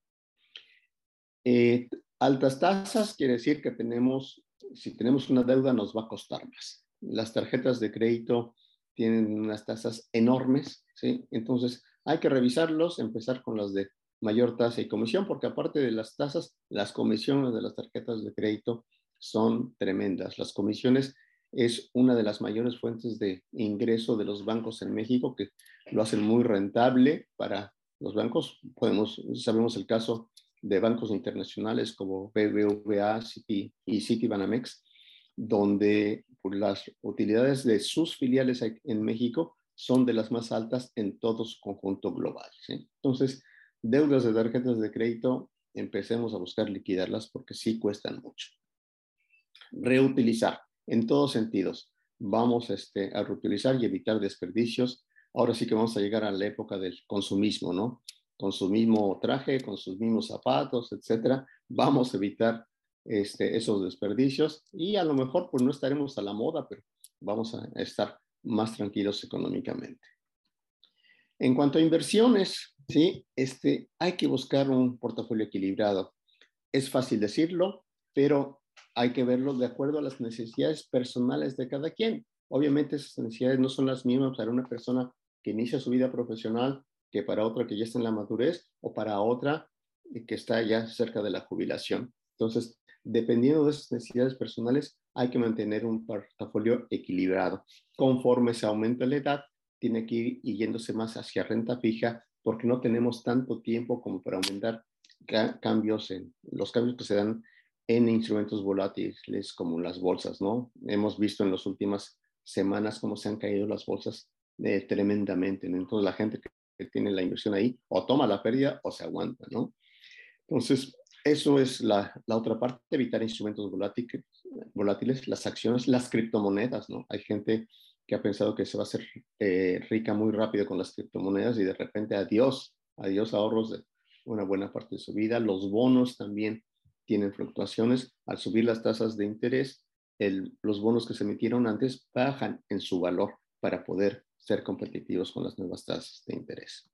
Eh, altas tasas quiere decir que tenemos, si tenemos una deuda nos va a costar más. Las tarjetas de crédito tienen unas tasas enormes, ¿sí? Entonces hay que revisarlos, empezar con las de mayor tasa y comisión, porque aparte de las tasas, las comisiones de las tarjetas de crédito son tremendas. Las comisiones es una de las mayores fuentes de ingreso de los bancos en México, que lo hacen muy rentable para los bancos. Podemos, sabemos el caso de bancos internacionales como BBVA y Citibanamex, donde las utilidades de sus filiales en México son de las más altas en todo su conjunto global. Entonces, deudas de tarjetas de crédito, empecemos a buscar liquidarlas porque sí cuestan mucho. Reutilizar, en todos sentidos. Vamos este, a reutilizar y evitar desperdicios. Ahora sí que vamos a llegar a la época del consumismo, ¿no? con su mismo traje, con sus mismos zapatos, etcétera, vamos a evitar este, esos desperdicios y a lo mejor pues no estaremos a la moda, pero vamos a estar más tranquilos económicamente. En cuanto a inversiones, sí, este, hay que buscar un portafolio equilibrado. Es fácil decirlo, pero hay que verlo de acuerdo a las necesidades personales de cada quien. Obviamente esas necesidades no son las mismas para una persona que inicia su vida profesional que para otra que ya está en la madurez o para otra que está ya cerca de la jubilación. Entonces, dependiendo de esas necesidades personales, hay que mantener un portafolio equilibrado. Conforme se aumenta la edad, tiene que ir yéndose más hacia renta fija porque no tenemos tanto tiempo como para aumentar cambios en los cambios que se dan en instrumentos volátiles como las bolsas, ¿no? Hemos visto en las últimas semanas cómo se han caído las bolsas eh, tremendamente. Entonces la gente que que tiene la inversión ahí, o toma la pérdida o se aguanta, ¿no? Entonces, eso es la, la otra parte, evitar instrumentos volátiles, volátiles, las acciones, las criptomonedas, ¿no? Hay gente que ha pensado que se va a hacer eh, rica muy rápido con las criptomonedas y de repente adiós, adiós ahorros de una buena parte de su vida. Los bonos también tienen fluctuaciones. Al subir las tasas de interés, el, los bonos que se emitieron antes bajan en su valor para poder ser competitivos con las nuevas tasas de interés.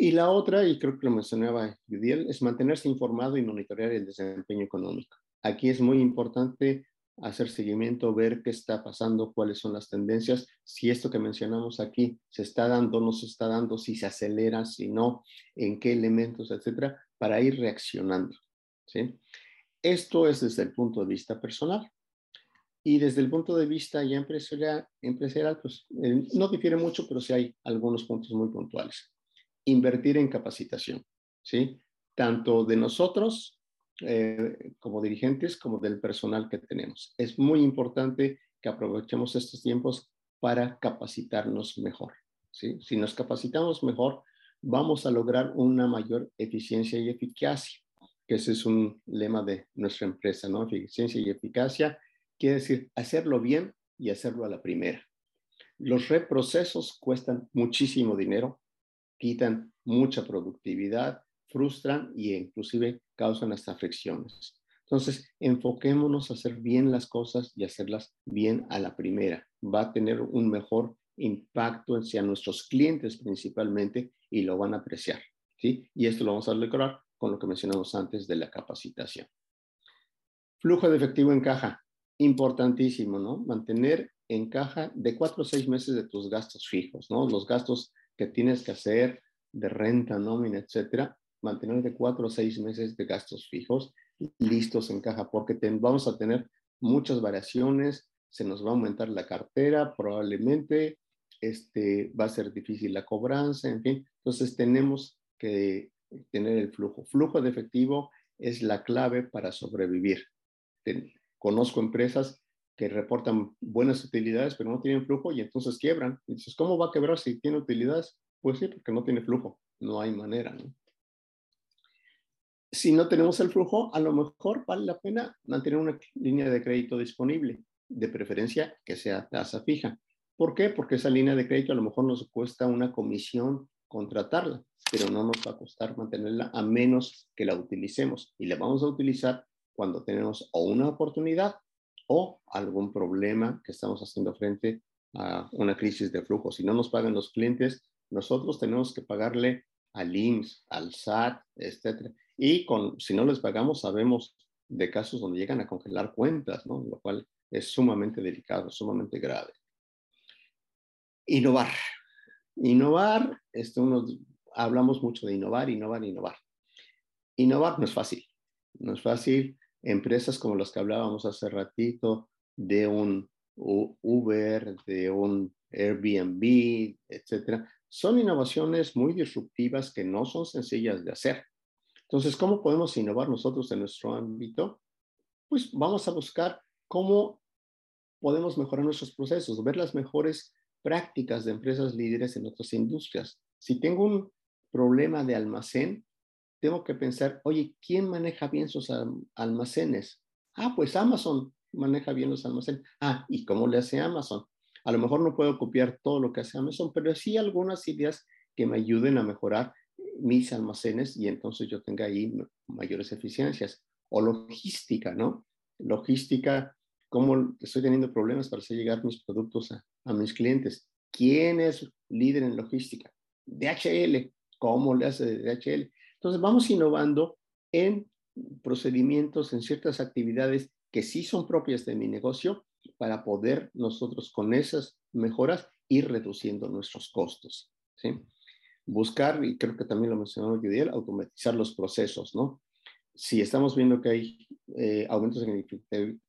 Y la otra, y creo que lo mencionaba Judiel, es mantenerse informado y monitorear el desempeño económico. Aquí es muy importante hacer seguimiento, ver qué está pasando, cuáles son las tendencias, si esto que mencionamos aquí se está dando, no se está dando, si se acelera, si no, en qué elementos, etcétera, para ir reaccionando. ¿sí? Esto es desde el punto de vista personal. Y desde el punto de vista ya empresarial, empresarial pues eh, no difiere mucho, pero sí hay algunos puntos muy puntuales. Invertir en capacitación, ¿sí? Tanto de nosotros eh, como dirigentes como del personal que tenemos. Es muy importante que aprovechemos estos tiempos para capacitarnos mejor, ¿sí? Si nos capacitamos mejor, vamos a lograr una mayor eficiencia y eficacia, que ese es un lema de nuestra empresa, ¿no? Eficiencia y eficacia Quiere decir hacerlo bien y hacerlo a la primera. Los reprocesos cuestan muchísimo dinero, quitan mucha productividad, frustran e inclusive causan hasta fricciones. Entonces, enfoquémonos a hacer bien las cosas y hacerlas bien a la primera. Va a tener un mejor impacto hacia nuestros clientes principalmente y lo van a apreciar. ¿sí? Y esto lo vamos a lograr con lo que mencionamos antes de la capacitación. Flujo de efectivo en caja importantísimo, ¿no? Mantener en caja de cuatro o seis meses de tus gastos fijos, ¿no? Los gastos que tienes que hacer de renta, nómina, etcétera, mantener de cuatro o seis meses de gastos fijos listos en caja, porque vamos a tener muchas variaciones, se nos va a aumentar la cartera, probablemente este, va a ser difícil la cobranza, en fin. Entonces tenemos que tener el flujo. Flujo de efectivo es la clave para sobrevivir. Conozco empresas que reportan buenas utilidades, pero no tienen flujo y entonces quiebran. Y dices, ¿cómo va a quebrar si tiene utilidades? Pues sí, porque no tiene flujo. No hay manera, ¿no? Si no tenemos el flujo, a lo mejor vale la pena mantener una línea de crédito disponible, de preferencia que sea tasa fija. ¿Por qué? Porque esa línea de crédito a lo mejor nos cuesta una comisión contratarla, pero no nos va a costar mantenerla a menos que la utilicemos. Y la vamos a utilizar cuando tenemos o una oportunidad o algún problema que estamos haciendo frente a una crisis de flujo. Si no nos pagan los clientes, nosotros tenemos que pagarle al IMSS, al SAT, etc. Y con, si no les pagamos, sabemos de casos donde llegan a congelar cuentas, ¿no? lo cual es sumamente delicado, sumamente grave. Innovar. Innovar, este, uno, hablamos mucho de innovar, innovar, innovar. Innovar no es fácil. No es fácil. Empresas como las que hablábamos hace ratito, de un Uber, de un Airbnb, etcétera, son innovaciones muy disruptivas que no son sencillas de hacer. Entonces, ¿cómo podemos innovar nosotros en nuestro ámbito? Pues vamos a buscar cómo podemos mejorar nuestros procesos, ver las mejores prácticas de empresas líderes en otras industrias. Si tengo un problema de almacén, tengo que pensar, oye, ¿quién maneja bien sus almacenes? Ah, pues Amazon maneja bien los almacenes. Ah, ¿y cómo le hace Amazon? A lo mejor no puedo copiar todo lo que hace Amazon, pero sí algunas ideas que me ayuden a mejorar mis almacenes y entonces yo tenga ahí mayores eficiencias. O logística, ¿no? Logística, ¿cómo estoy teniendo problemas para hacer llegar mis productos a, a mis clientes? ¿Quién es líder en logística? DHL, ¿cómo le hace DHL? Entonces vamos innovando en procedimientos, en ciertas actividades que sí son propias de mi negocio para poder nosotros con esas mejoras ir reduciendo nuestros costos. ¿sí? Buscar, y creo que también lo mencionó Judiel, automatizar los procesos, ¿no? Si estamos viendo que hay eh, aumentos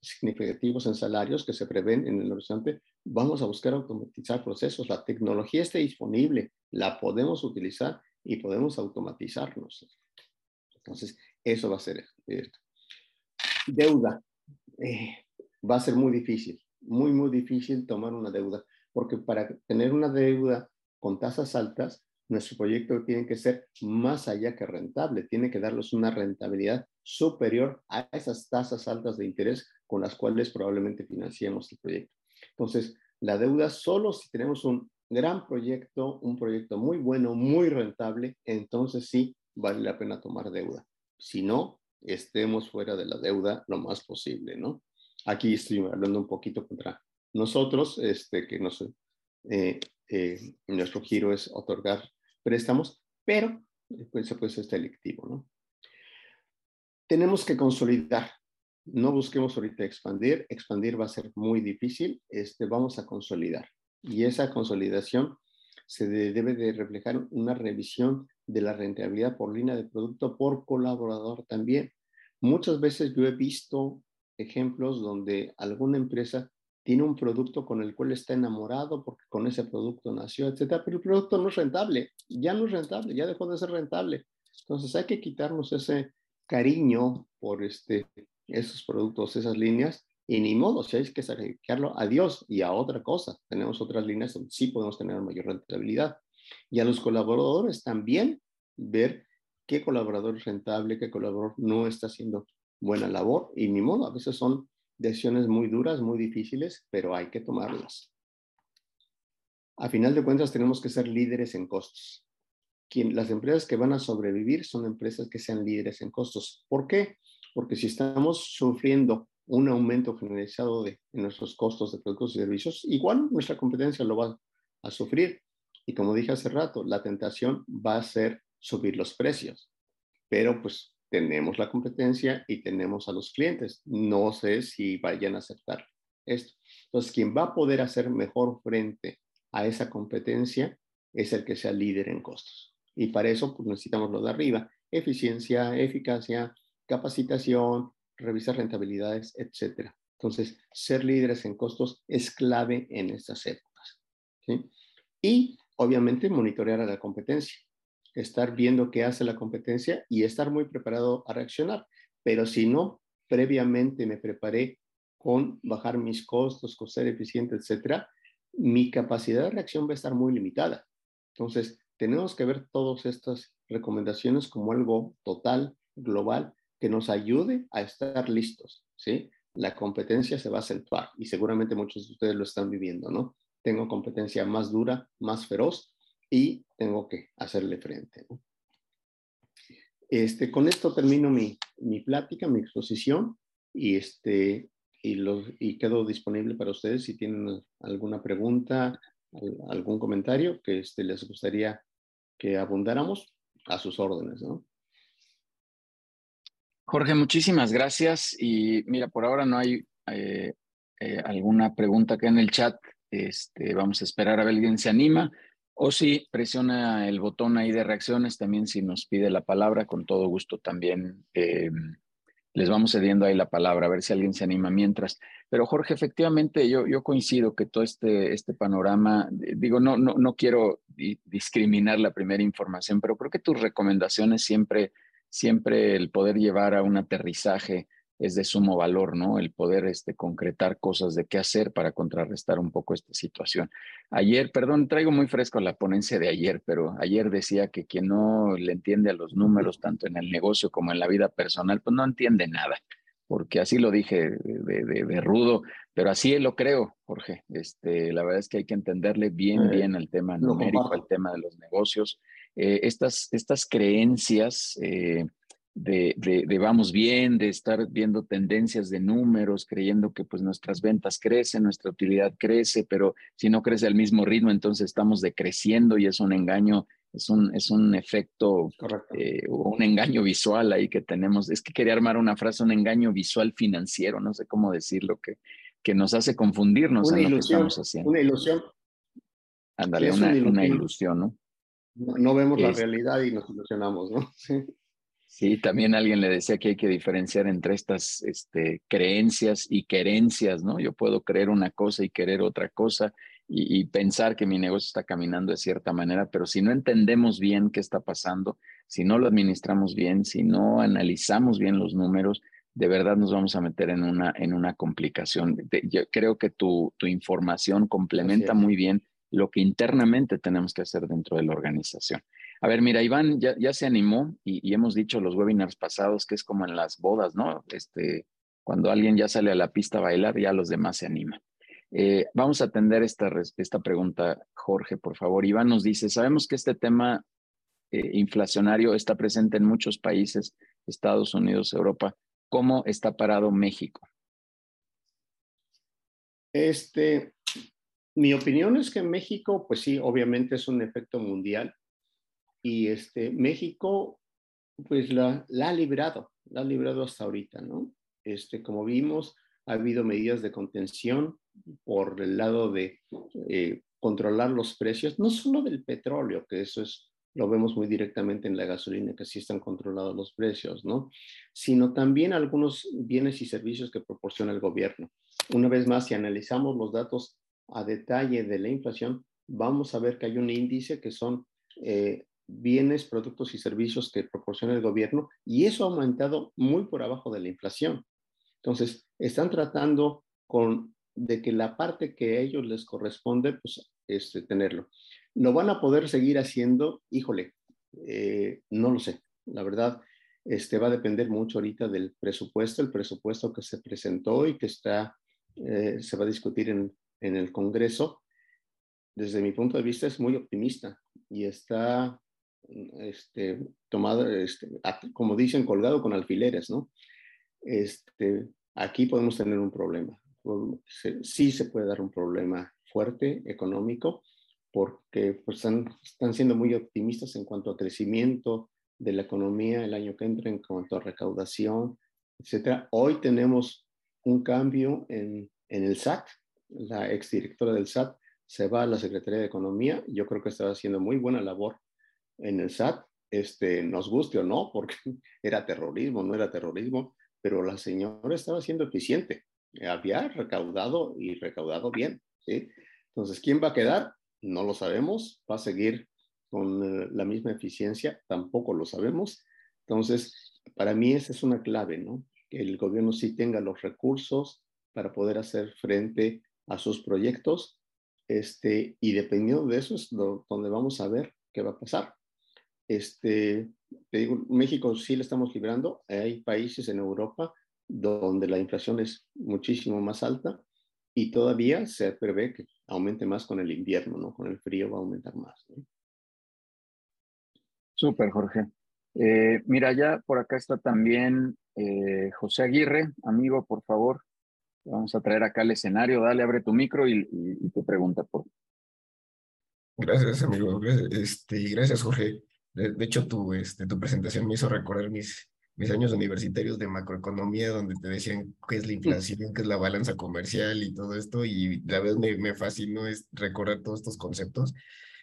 significativos en salarios que se prevén en el horizonte, vamos a buscar automatizar procesos. La tecnología está disponible, la podemos utilizar y podemos automatizarnos. Entonces, eso va a ser esto. Deuda. Eh, va a ser muy difícil, muy, muy difícil tomar una deuda, porque para tener una deuda con tasas altas, nuestro proyecto tiene que ser más allá que rentable, tiene que darles una rentabilidad superior a esas tasas altas de interés con las cuales probablemente financiemos el proyecto. Entonces, la deuda solo si tenemos un gran proyecto, un proyecto muy bueno, muy rentable, entonces sí vale la pena tomar deuda. Si no, estemos fuera de la deuda lo más posible, ¿no? Aquí estoy hablando un poquito contra nosotros, este, que eh, eh, nuestro giro es otorgar préstamos, pero pues, se puede ser selectivo, ¿no? Tenemos que consolidar. No busquemos ahorita expandir. Expandir va a ser muy difícil. Este, vamos a consolidar. Y esa consolidación se debe de reflejar una revisión de la rentabilidad por línea de producto por colaborador también. Muchas veces yo he visto ejemplos donde alguna empresa tiene un producto con el cual está enamorado porque con ese producto nació, etcétera, pero el producto no es rentable, ya no es rentable, ya dejó de ser rentable. Entonces hay que quitarnos ese cariño por este, esos productos, esas líneas, y ni modo, si hay que sacrificarlo a Dios y a otra cosa. Tenemos otras líneas donde sí podemos tener mayor rentabilidad. Y a los colaboradores también ver qué colaborador es rentable, qué colaborador no está haciendo buena labor y ni modo, a veces son decisiones muy duras, muy difíciles, pero hay que tomarlas. A final de cuentas, tenemos que ser líderes en costos. Quien, las empresas que van a sobrevivir son empresas que sean líderes en costos. ¿Por qué? Porque si estamos sufriendo un aumento generalizado de nuestros costos de productos y servicios, igual nuestra competencia lo va a sufrir. Y como dije hace rato, la tentación va a ser subir los precios. Pero pues tenemos la competencia y tenemos a los clientes. No sé si vayan a aceptar esto. Entonces, quien va a poder hacer mejor frente a esa competencia es el que sea líder en costos. Y para eso pues, necesitamos lo de arriba, eficiencia, eficacia, capacitación, revisar rentabilidades, etc. Entonces, ser líderes en costos es clave en estas épocas. Y, obviamente, monitorear a la competencia estar viendo qué hace la competencia y estar muy preparado a reaccionar. Pero si no, previamente me preparé con bajar mis costos, con ser eficiente, etcétera, mi capacidad de reacción va a estar muy limitada. Entonces, tenemos que ver todas estas recomendaciones como algo total, global, que nos ayude a estar listos, ¿sí? La competencia se va a acentuar y seguramente muchos de ustedes lo están viviendo, ¿no? Tengo competencia más dura, más feroz y tengo que hacerle frente, ¿no? Este, con esto termino mi, mi plática, mi exposición y, este, y, los, y quedo disponible para ustedes si tienen alguna pregunta, algún comentario que este, les gustaría que abundáramos a sus órdenes, ¿no? Jorge, muchísimas gracias. Y mira, por ahora no hay eh, eh, alguna pregunta acá en el chat. Este, vamos a esperar a ver si alguien se anima. O si presiona el botón ahí de reacciones, también si nos pide la palabra, con todo gusto también eh, les vamos cediendo ahí la palabra, a ver si alguien se anima mientras. Pero Jorge, efectivamente yo, yo coincido que todo este, este panorama, digo, no, no, no quiero discriminar la primera información, pero creo que tus recomendaciones siempre, siempre el poder llevar a un aterrizaje es de sumo valor, ¿no? El poder este, concretar cosas de qué hacer para contrarrestar un poco esta situación. Ayer, perdón, traigo muy fresco la ponencia de ayer, pero ayer decía que quien no le entiende a los números, tanto en el negocio como en la vida personal, pues no entiende nada, porque así lo dije de, rudo, pero así lo creo, Jorge. Este, la verdad es que hay que entenderle bien, eh, bien el tema numérico, el tema de los negocios. Eh, estas, estas creencias... Eh, de, vamos bien, de estar viendo tendencias de números, creyendo que pues nuestras ventas crecen, nuestra utilidad crece, pero si no crece al mismo ritmo, entonces estamos decreciendo y es un engaño, es un, es un efecto, eh, un engaño visual ahí que tenemos. Es que quería armar una frase, un engaño visual financiero, no sé cómo decirlo, que, que nos hace confundirnos en lo que estamos haciendo. Una ilusión. Ándale, una, una, ilusión, ¿no? No, vemos la realidad y nos ilusionamos, ¿no? Sí. Sí, también alguien le decía que hay que diferenciar entre estas este, creencias y querencias, ¿no? Yo puedo creer una cosa y querer otra cosa y, pensar que mi negocio está caminando de cierta manera, pero si no entendemos bien qué está pasando, si no lo administramos bien, si no analizamos bien los números, de verdad nos vamos a meter en una, en una complicación. yo creo que tu, tu información complementa muy bien lo que internamente tenemos que hacer dentro de la organización. A ver, mira, Iván ya, se animó y, hemos dicho los webinars pasados que es como en las bodas, ¿no? Este, cuando alguien ya sale a la pista a bailar, ya los demás se animan. Eh, vamos a atender esta, esta pregunta, Jorge, por favor. Iván nos dice, sabemos que este tema eh, inflacionario está presente en muchos países, Estados Unidos, Europa. ¿Cómo está parado México? Este, mi opinión es que México, pues sí, obviamente es un efecto mundial y este, México, pues la, ha librado, la ha librado hasta ahorita, ¿no? Este, como vimos, ha habido medidas de contención por el lado de eh, controlar los precios, no solo del petróleo, que eso es lo vemos muy directamente en la gasolina, que sí están controlados los precios, ¿no? Sino también algunos bienes y servicios que proporciona el gobierno. Una vez más, si analizamos los datos a detalle de la inflación, vamos a ver que hay un índice que son eh, bienes, productos y servicios que proporciona el gobierno y eso ha aumentado muy por abajo de la inflación. Entonces, están tratando con, de que la parte que a ellos les corresponde, pues, este, tenerlo. ¿Lo van a poder seguir haciendo? Híjole, eh, no lo sé. La verdad, este, va a depender mucho ahorita del presupuesto, el presupuesto que se presentó y que está, eh, se va a discutir en, en el Congreso. Desde mi punto de vista es muy optimista y está este, tomado, este, como dicen, colgado con alfileres, ¿no? Este, aquí podemos tener un problema. Sí se puede dar un problema fuerte económico porque pues, están, están siendo muy optimistas en cuanto a crecimiento de la economía el año que entra, en cuanto a recaudación, etcétera. Hoy tenemos un cambio en, en el SAT. La exdirectora del SAT se va a la Secretaría de Economía. Yo creo que está haciendo muy buena labor en el SAT, este, nos guste o no, porque era terrorismo, no era terrorismo, pero la señora estaba siendo eficiente, había recaudado y recaudado bien, ¿sí? Entonces, ¿quién va a quedar? No lo sabemos, va a seguir con eh, la misma eficiencia, tampoco lo sabemos. Entonces, para mí esa es una clave, ¿no? Que el gobierno sí tenga los recursos para poder hacer frente a sus proyectos. Este, y dependiendo de eso es donde vamos a ver qué va a pasar. Este, te digo, México sí le estamos librando. Hay países en Europa donde la inflación es muchísimo más alta y todavía se prevé que aumente más con el invierno, ¿no? Con el frío va a aumentar más. ¿no? Súper, Jorge. Eh, mira, ya por acá está también eh, José Aguirre. Amigo, por favor, vamos a traer acá el escenario. Dale, abre tu micro y, te pregunta por. Gracias, amigo. Este, gracias, Jorge. De, hecho, tu, este, tu presentación me hizo recordar mis, mis años universitarios de macroeconomía, donde te decían qué es la inflación, qué es la balanza comercial y todo esto, y la vez me, me fascinó es recordar todos estos conceptos.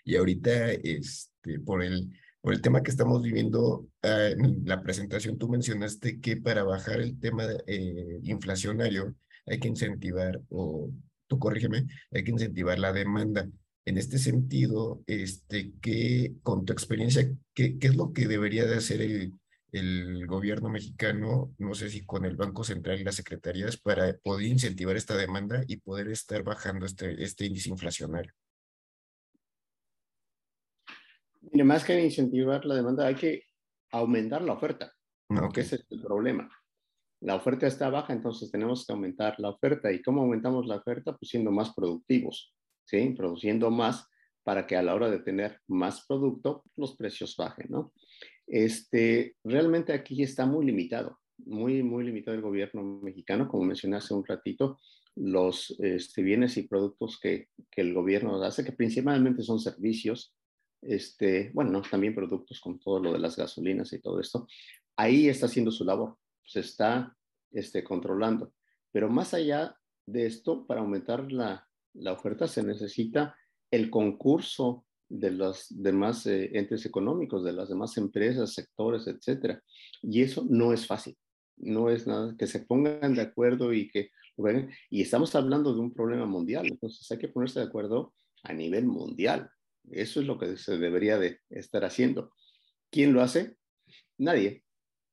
Y ahorita, este, por el por el tema que estamos viviendo, ah, en la presentación tú mencionaste que para bajar el tema eh, inflacionario hay que incentivar, o tú corrígeme, hay que incentivar la demanda. En este sentido, este, ¿qué, con tu experiencia, ¿qué, qué es lo que debería de hacer el, el gobierno mexicano, no sé si con el Banco Central y las secretarías, para poder incentivar esta demanda y poder estar bajando este, este índice inflacionario? Mire, más que incentivar la demanda, hay que aumentar la oferta, que ese es el problema. La oferta está baja, entonces tenemos que aumentar la oferta. ¿Y cómo aumentamos la oferta? Pues siendo más productivos, ¿sí? Produciendo más para que a la hora de tener más producto, los precios bajen, ¿no? Este, realmente aquí está muy limitado, muy, muy limitado el gobierno mexicano, como mencioné hace un ratito, los este, bienes y productos que, que el gobierno hace, que principalmente son servicios, este, bueno, también productos con todo lo de las gasolinas y todo esto, ahí está haciendo su labor, se está este, controlando. Pero más allá de esto, para aumentar la, la oferta se necesita el concurso de los demás eh, entes económicos, de las demás empresas, sectores, etcétera. Y eso no es fácil. No es nada que se pongan de acuerdo y que y estamos hablando de un problema mundial, entonces hay que ponerse de acuerdo a nivel mundial. Eso es lo que se debería de estar haciendo. ¿Quién lo hace? Nadie.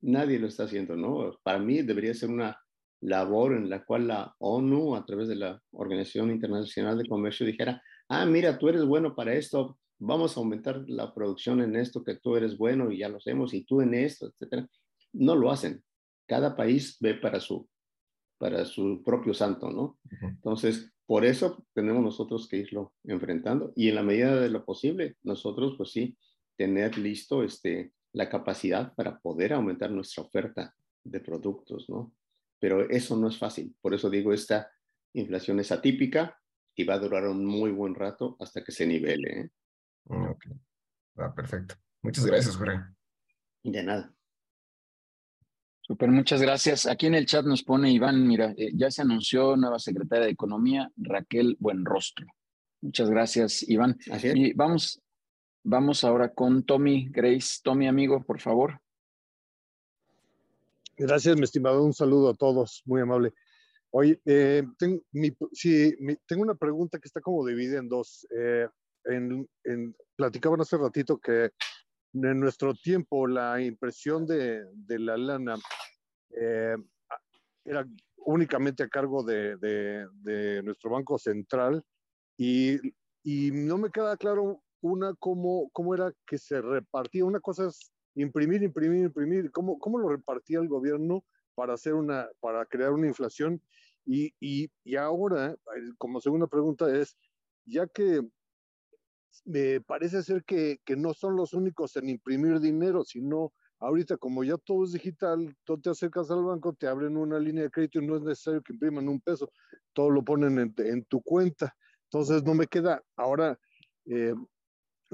Nadie lo está haciendo, ¿no? Para mí debería ser una labor en la cual la ONU, a través de la Organización Internacional de Comercio, dijera, ah, mira, tú eres bueno para esto, vamos a aumentar la producción en esto que tú eres bueno y ya lo hacemos, y tú en esto, etcétera. No lo hacen. Cada país ve para su, para su propio santo, ¿no? Entonces, por eso tenemos nosotros que irlo enfrentando y en la medida de lo posible, nosotros pues sí, tener listo este, la capacidad para poder aumentar nuestra oferta de productos, ¿no? Pero eso no es fácil. Por eso digo, esta inflación es atípica y va a durar un muy buen rato hasta que se nivele. ¿eh? Mm, ok. Ah, perfecto. Muchas gracias, Jorge. De nada. Super, muchas gracias. Aquí en el chat nos pone Iván, mira, eh, ya se anunció nueva secretaria de Economía, Raquel Buenrostro. Muchas gracias, Iván. Así es. Y vamos, vamos ahora con Tommy Grace. Tommy, amigo, por favor. Gracias, mi estimado. Un saludo a todos, muy amable. Oye, eh, tengo, una pregunta que está como dividida en dos. Eh, platicaban hace ratito que en nuestro tiempo la impresión de, la lana eh, era únicamente a cargo de, nuestro Banco Central y, no me queda claro una cómo, cómo era que se repartía. Una cosa es imprimir, imprimir, imprimir. ¿Cómo, cómo lo repartía el gobierno para, hacer una, para crear una inflación? Y, y, y ahora, como segunda pregunta es, ya que me parece ser que, que, no son los únicos en imprimir dinero, sino ahorita como ya todo es digital, tú te acercas al banco, te abren una línea de crédito y no es necesario que impriman un peso, todo lo ponen en, en tu cuenta. Entonces no me queda, ahora, eh,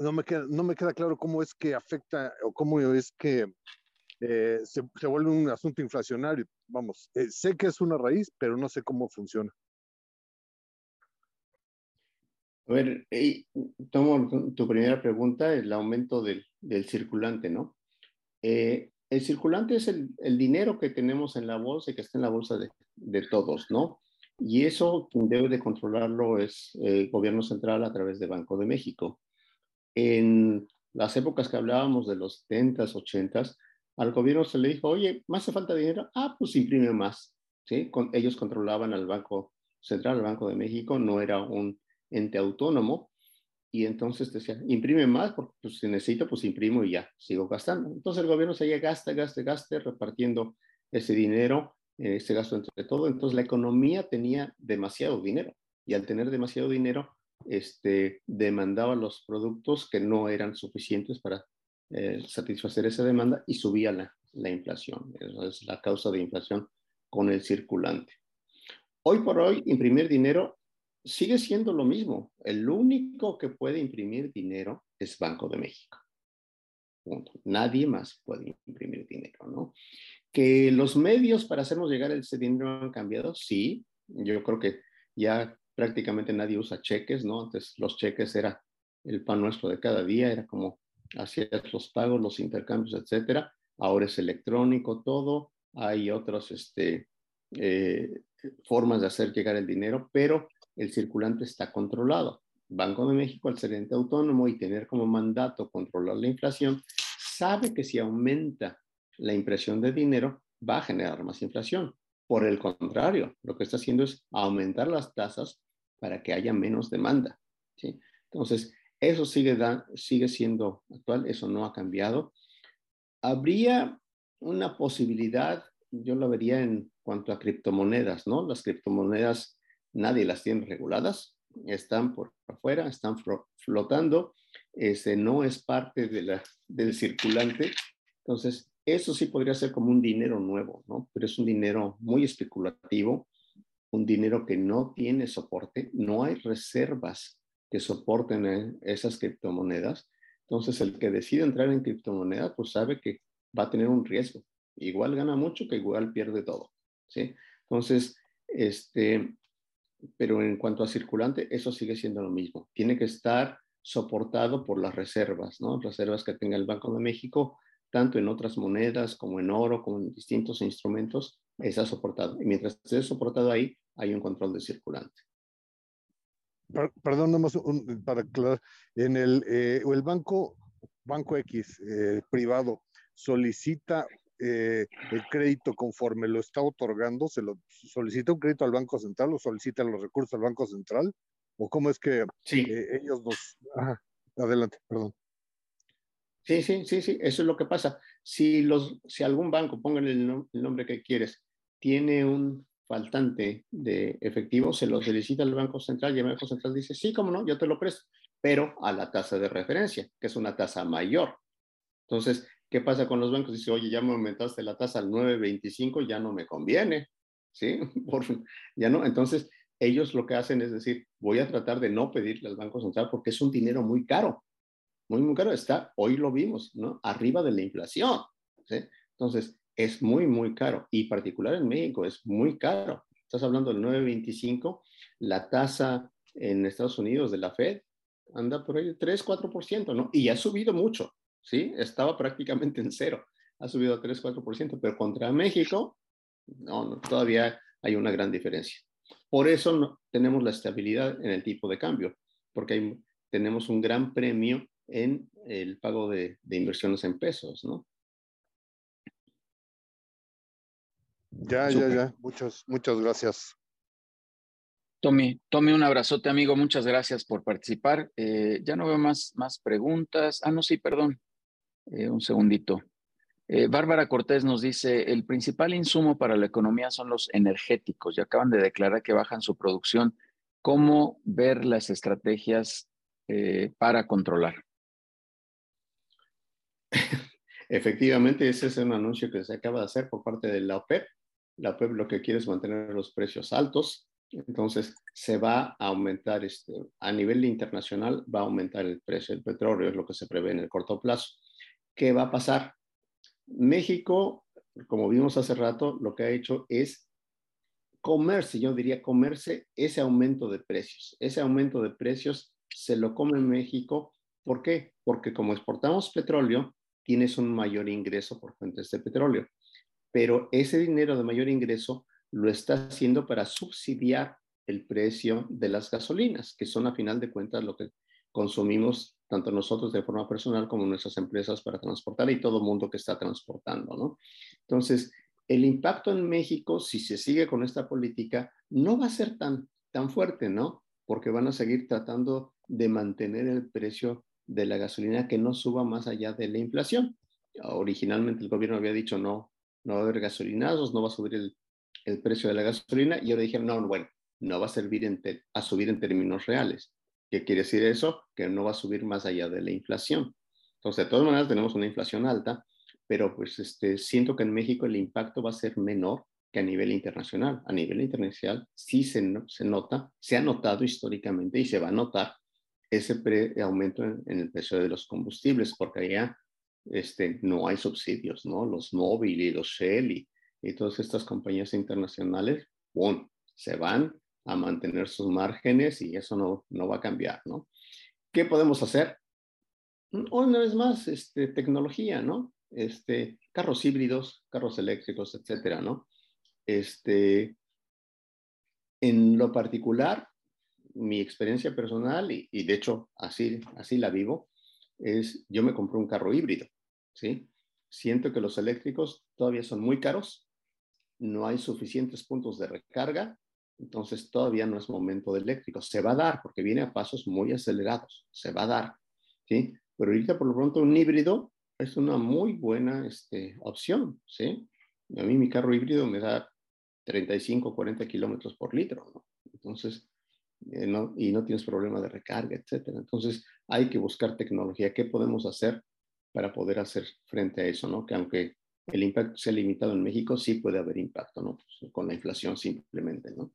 no, me queda, no me queda claro cómo es que afecta o cómo es que eh, se, se, vuelve un asunto inflacionario. Vamos, eh, sé que es una raíz, pero no sé cómo funciona. A ver, tomo tu primera pregunta, el aumento del, del circulante, ¿no? Eh, el circulante es el, el, dinero que tenemos en la bolsa y que está en la bolsa de, de todos, ¿no? Y eso quien debe de controlarlo es el gobierno central a través de Banco de México. En las épocas que hablábamos de los 70s, 80s, al gobierno se le dijo, oye, ¿más hace falta dinero? Ah, pues imprime más. ¿sí? Ellos controlaban al Banco Central, el Banco de México, no era un ente autónomo, y entonces decía, imprime más, porque pues, si necesito, pues imprimo y ya, sigo gastando. Entonces el gobierno seguía gaste, gaste, gaste, repartiendo ese dinero, ese gasto entre todo. Entonces la economía tenía demasiado dinero y al tener demasiado dinero, este, demandaba los productos que no eran suficientes para eh, satisfacer esa demanda y subía la, la inflación. Esa es la causa de inflación con el circulante. Hoy por hoy, imprimir dinero sigue siendo lo mismo. El único que puede imprimir dinero es Banco de México. Nadie más puede imprimir dinero, ¿no? Que los medios para hacernos llegar ese dinero han cambiado, sí. Yo creo que ya prácticamente nadie usa cheques, ¿no? Antes los cheques era el pan nuestro de cada día, era como hacías los pagos, los intercambios, etcétera. Ahora es electrónico todo. Hay otras este, eh, formas de hacer llegar el dinero, pero el circulante está controlado. Banco de México, al ser ente autónomo y tener como mandato controlar la inflación, sabe que si aumenta la impresión de dinero, va a generar más inflación. Por el contrario, lo que está haciendo es aumentar las tasas para que haya menos demanda. ¿sí? Entonces, eso sigue, sigue siendo actual, eso no ha cambiado. Habría una posibilidad, yo lo vería en cuanto a criptomonedas, ¿no? Las criptomonedas nadie las tiene reguladas, están por afuera, están flotando, ese no es parte de la, del circulante. Entonces, eso sí podría ser como un dinero nuevo, ¿no? Pero es un dinero muy especulativo, un dinero que no tiene soporte, no hay reservas que soporten eh, esas criptomonedas. Entonces, el que decide entrar en criptomonedas, pues sabe que va a tener un riesgo. Igual gana mucho que igual pierde todo, ¿sí? Entonces, este, pero en cuanto a circulante, eso sigue siendo lo mismo. Tiene que estar soportado por las reservas, ¿no? Reservas que tenga el Banco de México, tanto en otras monedas como en oro, como en distintos instrumentos, está soportado. Y mientras esté soportado ahí, hay un control de circulante. Perdón, nomás para aclarar, en el, eh, el banco, banco X eh, privado solicita eh, el crédito conforme lo está otorgando, se lo solicita un crédito al Banco Central o solicita los recursos al Banco Central, o cómo es que eh, ellos nos... adelante, perdón. Sí, sí, sí, sí, eso es lo que pasa. Si, los, si algún banco, pongan el, el nombre que quieres, tiene un faltante de efectivo, se lo solicita al Banco Central y el Banco Central dice, sí, cómo no, yo te lo presto, pero a la tasa de referencia, que es una tasa mayor. Entonces, ¿Qué pasa con los bancos? Dice, oye, ya me aumentaste la tasa al 9.25, ya no me conviene, ¿sí? Por, ya no. Entonces, ellos lo que hacen es decir, voy a tratar de no pedirle al Banco Central porque es un dinero muy caro, muy, muy caro. Está, hoy lo vimos, ¿no? Arriba de la inflación, ¿sí? Entonces, es muy, muy caro. Y particular en México, es muy caro. Estás hablando del 9.25, la tasa en Estados Unidos de la Fed anda por ahí 3, 4%, ¿no? Y ha subido mucho. ¿sí? Estaba prácticamente en cero. Ha subido a 3-4%, pero contra México, no, todavía hay una gran diferencia. Por eso no, tenemos la estabilidad en el tipo de cambio, porque tenemos un gran premio en el pago de, inversiones en pesos, ¿no? Ya, ya, ya. Muchas, muchas gracias. Tommy, Tommy, un abrazote, amigo. Muchas gracias por participar. Eh, ya no veo más, más preguntas. Ah, no, sí, perdón. Eh, un segundito. Eh, Bárbara Cortés nos dice, el principal insumo para la economía son los energéticos y acaban de declarar que bajan su producción. ¿Cómo ver las estrategias eh, para controlar? Efectivamente, ese es un anuncio que se acaba de hacer por parte de la OPEP. La OPEP lo que quiere es mantener los precios altos, entonces se va a aumentar, este, a nivel internacional va a aumentar el precio del petróleo, es lo que se prevé en el corto plazo. ¿qué va a pasar? México, como vimos hace rato, lo que ha hecho es comerse, yo diría comerse ese aumento de precios. Ese aumento de precios se lo come México. ¿Por qué? Porque como exportamos petróleo, tienes un mayor ingreso por fuentes de petróleo. Pero ese dinero de mayor ingreso lo está haciendo para subsidiar el precio de las gasolinas, que son a final de cuentas lo que consumimos tanto nosotros de forma personal como nuestras empresas para transportar y todo el mundo que está transportando, ¿no? Entonces, el impacto en México, si se sigue con esta política, no va a ser tan, tan fuerte, ¿no? Porque van a seguir tratando de mantener el precio de la gasolina que no suba más allá de la inflación. Originalmente el gobierno había dicho no, no va a haber gasolinazos, no va a subir el, el precio de la gasolina y ahora dijeron, no, bueno, no va a servir en a subir en términos reales. ¿Qué quiere decir eso? Que no va a subir más allá de la inflación. Entonces, de todas maneras, tenemos una inflación alta, pero pues este, siento que en México el impacto va a ser menor que a nivel internacional. A nivel internacional sí se, se nota, se ha notado históricamente y se va a notar ese aumento en, el precio de los combustibles, porque allá este, no hay subsidios, ¿no? Los móviles y los Shell y, todas estas compañías internacionales, se van a mantener sus márgenes y eso no, no va a cambiar, ¿no? ¿Qué podemos hacer? Una vez más, este, tecnología, ¿no? este, carros híbridos, carros eléctricos, etcétera, ¿no? Este, en lo particular, mi experiencia personal, y, y, de hecho así, así la vivo, es yo me compré un carro híbrido, Siento que los eléctricos todavía son muy caros, no hay suficientes puntos de recarga, entonces todavía no es momento de eléctricos. Se va a dar porque viene a pasos muy acelerados, se va a dar, ¿sí? Pero ahorita por lo pronto un híbrido es una muy buena este, opción, ¿sí? A mí mi carro híbrido me da 35, 40 kilómetros por litro. Entonces, eh, no, y no tienes problema de recarga, etcétera. Entonces, hay que buscar tecnología. ¿Qué podemos hacer para poder hacer frente a eso, no? Que aunque el impacto sea limitado en México, sí puede haber impacto, ¿no? Pues, con la inflación simplemente, ¿no?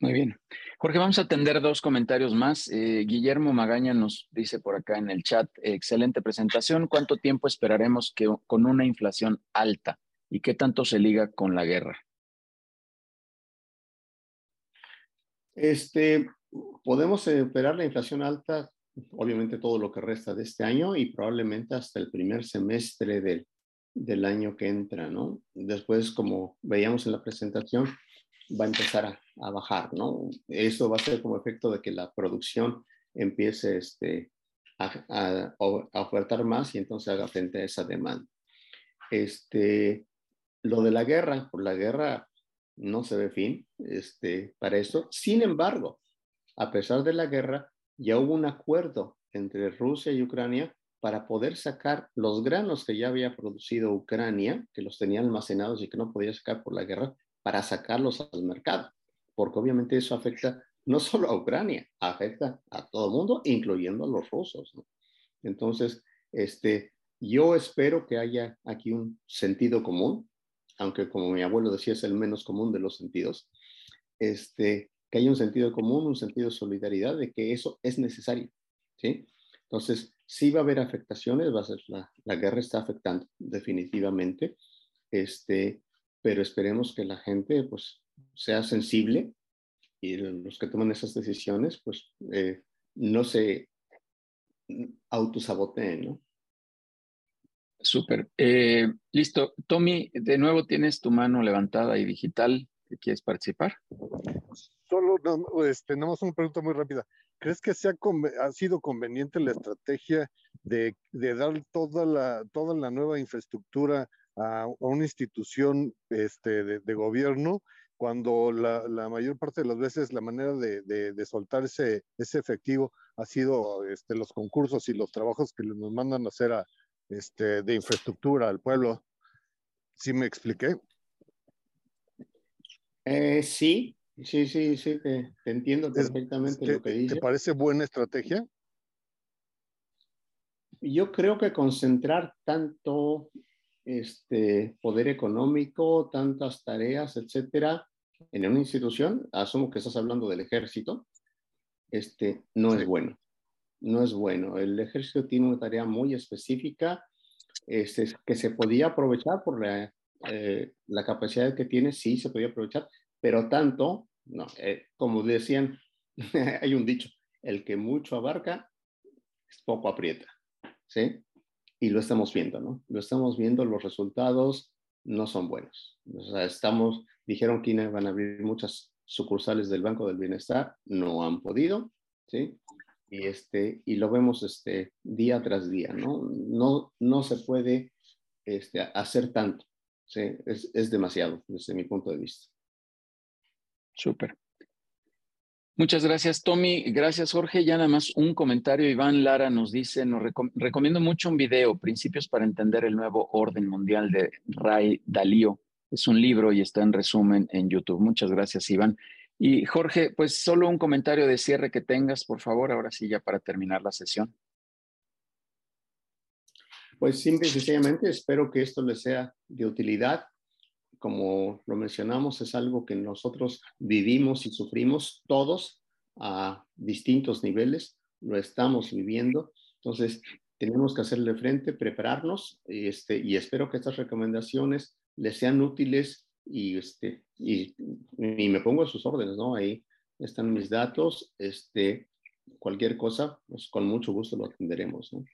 Muy bien. Jorge, vamos a atender dos comentarios más. Eh, Guillermo Magaña nos dice por acá en el chat, excelente presentación. ¿Cuánto tiempo esperaremos que, con una inflación alta? ¿Y qué tanto se liga con la guerra? Este, podemos esperar la inflación alta, obviamente todo lo que resta de este año y probablemente hasta el primer semestre del, del año que entra, ¿no? Después, como veíamos en la presentación, va a empezar a, bajar, ¿no? Eso va a ser como efecto de que la producción empiece este, a, ofertar más y entonces haga frente a esa demanda. Este, lo de la guerra, por la guerra no se ve fin este, para eso. Sin embargo, a pesar de la guerra, ya hubo un acuerdo entre Rusia y Ucrania para poder sacar los granos que ya había producido Ucrania, que los tenía almacenados y que no podía sacar por la guerra, para sacarlos al mercado, porque obviamente eso afecta no solo a Ucrania, afecta a todo el mundo, incluyendo a los rusos. Entonces, este, yo espero que haya aquí un sentido común, aunque como mi abuelo decía es el menos común de los sentidos, este, que haya un sentido común, un sentido de solidaridad, de que eso es necesario. ¿sí? Entonces, sí va a haber afectaciones, va a ser la, la guerra está afectando definitivamente, este, pero esperemos que la gente pues sea sensible y los que toman esas decisiones pues eh, no se autosaboteen, ¿no? Súper. Eh, listo. Tommy, de nuevo tienes tu mano levantada y digital. ¿Quieres participar? Solo tenemos una pregunta muy rápida. ¿Crees que se ha, sido conveniente la estrategia de, de, dar toda la, toda la nueva infraestructura a, una institución este, de, gobierno cuando la, la, mayor parte de las veces la manera de, de, soltar ese, ese, efectivo ha sido este, los concursos y los trabajos que nos mandan a hacer este, de infraestructura al pueblo. ¿Sí me expliqué? Eh, sí, sí, sí, sí, te, entiendo perfectamente lo que dices. ¿Te parece buena estrategia? Yo creo que concentrar tanto este, poder económico, tantas tareas, etcétera, en una institución, asumo que estás hablando del ejército, este, no es bueno. No es bueno. El ejército tiene una tarea muy específica este, que se podía aprovechar por la, eh, la, capacidad que tiene, sí se podía aprovechar, pero tanto, no, eh, como decían, hay un dicho, el que mucho abarca, es poco aprieta, ¿sí? y lo estamos viendo, ¿no? Lo estamos viendo, los resultados no son buenos. O sea, estamos, dijeron que van a abrir muchas sucursales del Banco del Bienestar, no han podido, ¿sí? Y, este, y lo vemos este, día tras día, ¿no? No, no se puede este, hacer tanto. Sí, es, es demasiado desde mi punto de vista. Súper. Muchas gracias, Tommy. Gracias, Jorge. Ya nada más un comentario. Iván Lara nos dice, nos recomiendo mucho un video, Principios para entender el nuevo orden mundial de Ray Dalío. Es un libro y está en resumen en YouTube. Muchas gracias, Iván. Y Jorge, pues solo un comentario de cierre que tengas, por favor, ahora sí, ya para terminar la sesión. Pues simple y sencillamente espero que esto les sea de utilidad como lo mencionamos, es algo que nosotros vivimos y sufrimos todos a distintos niveles, lo estamos viviendo. Entonces, tenemos que hacerle frente, prepararnos este, y espero que estas recomendaciones les sean útiles y, este, y, me pongo a sus órdenes, ¿no? Ahí están mis datos, este, cualquier cosa, pues con mucho gusto lo atenderemos, ¿no?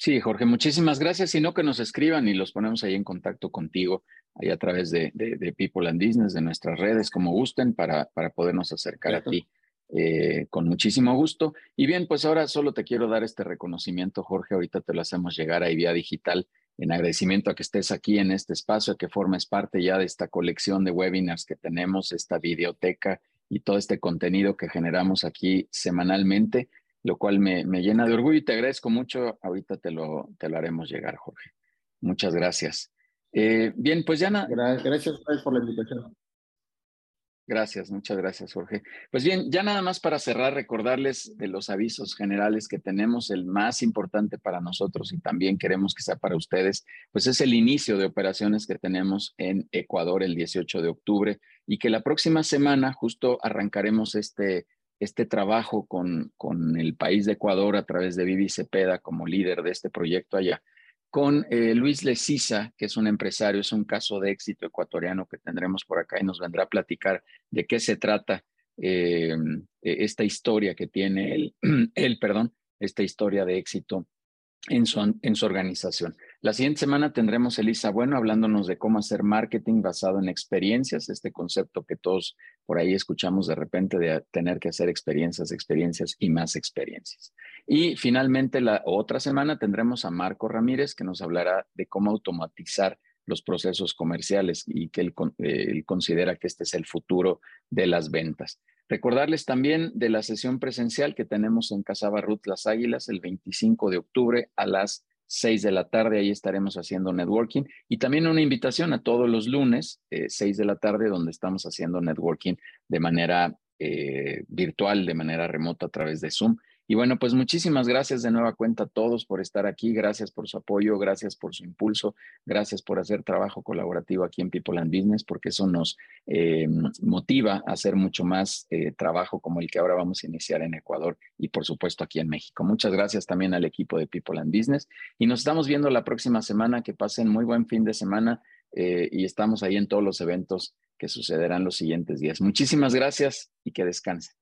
Sí, Jorge, muchísimas gracias. Si no, que nos escriban y los ponemos ahí en contacto contigo, ahí a través de, de, People and Business, de nuestras redes, como gusten, para, para podernos acercar a ti eh, con muchísimo gusto. Y bien, pues ahora solo te quiero dar este reconocimiento, Jorge. Ahorita te lo hacemos llegar ahí vía digital en agradecimiento a que estés aquí en este espacio, a que formes parte ya de esta colección de webinars que tenemos, esta videoteca y todo este contenido que generamos aquí semanalmente lo cual me, llena de orgullo y te agradezco mucho. Ahorita te lo, te lo haremos llegar, Jorge. Muchas gracias. Eh, bien, pues ya nada. Gracias por la invitación. Gracias, muchas gracias, Jorge. Pues bien, ya nada más para cerrar, recordarles de los avisos generales que tenemos, el más importante para nosotros y también queremos que sea para ustedes, pues es el inicio de operaciones que tenemos en Ecuador el 18 de octubre y que la próxima semana justo arrancaremos este este trabajo con, con el país de Ecuador a través de Vivi Cepeda como líder de este proyecto allá, con eh, Luis Lecisa, que es un empresario, es un caso de éxito ecuatoriano que tendremos por acá y nos vendrá a platicar de qué se trata eh, esta historia que tiene él, perdón, esta historia de éxito en su, en su organización. La siguiente semana tendremos Elisa Bueno hablándonos de cómo hacer marketing basado en experiencias, este concepto que todos por ahí escuchamos de repente de tener que hacer experiencias, experiencias y más experiencias. Y finalmente la otra semana tendremos a Marco Ramírez que nos hablará de cómo automatizar los procesos comerciales y que él, eh, él, considera que este es el futuro de las ventas. Recordarles también de la sesión presencial que tenemos en Casaba Ruth Las Águilas el 25 de octubre a las 6 de la tarde, ahí estaremos haciendo networking. Y también una invitación a todos los lunes, eh, 6 de la tarde, donde estamos haciendo networking de manera eh, virtual, de manera remota a través de Zoom. Y bueno, pues muchísimas gracias de nueva cuenta a todos por estar aquí, gracias por su apoyo, gracias por su impulso, gracias por hacer trabajo colaborativo aquí en People and Business, porque eso nos eh, motiva a hacer mucho más eh, trabajo como el que ahora vamos a iniciar en Ecuador y por supuesto aquí en México. Muchas gracias también al equipo de People and Business y nos estamos viendo la próxima semana, que pasen muy buen fin de semana eh, y estamos ahí en todos los eventos que sucederán los siguientes días. Muchísimas gracias y que descansen.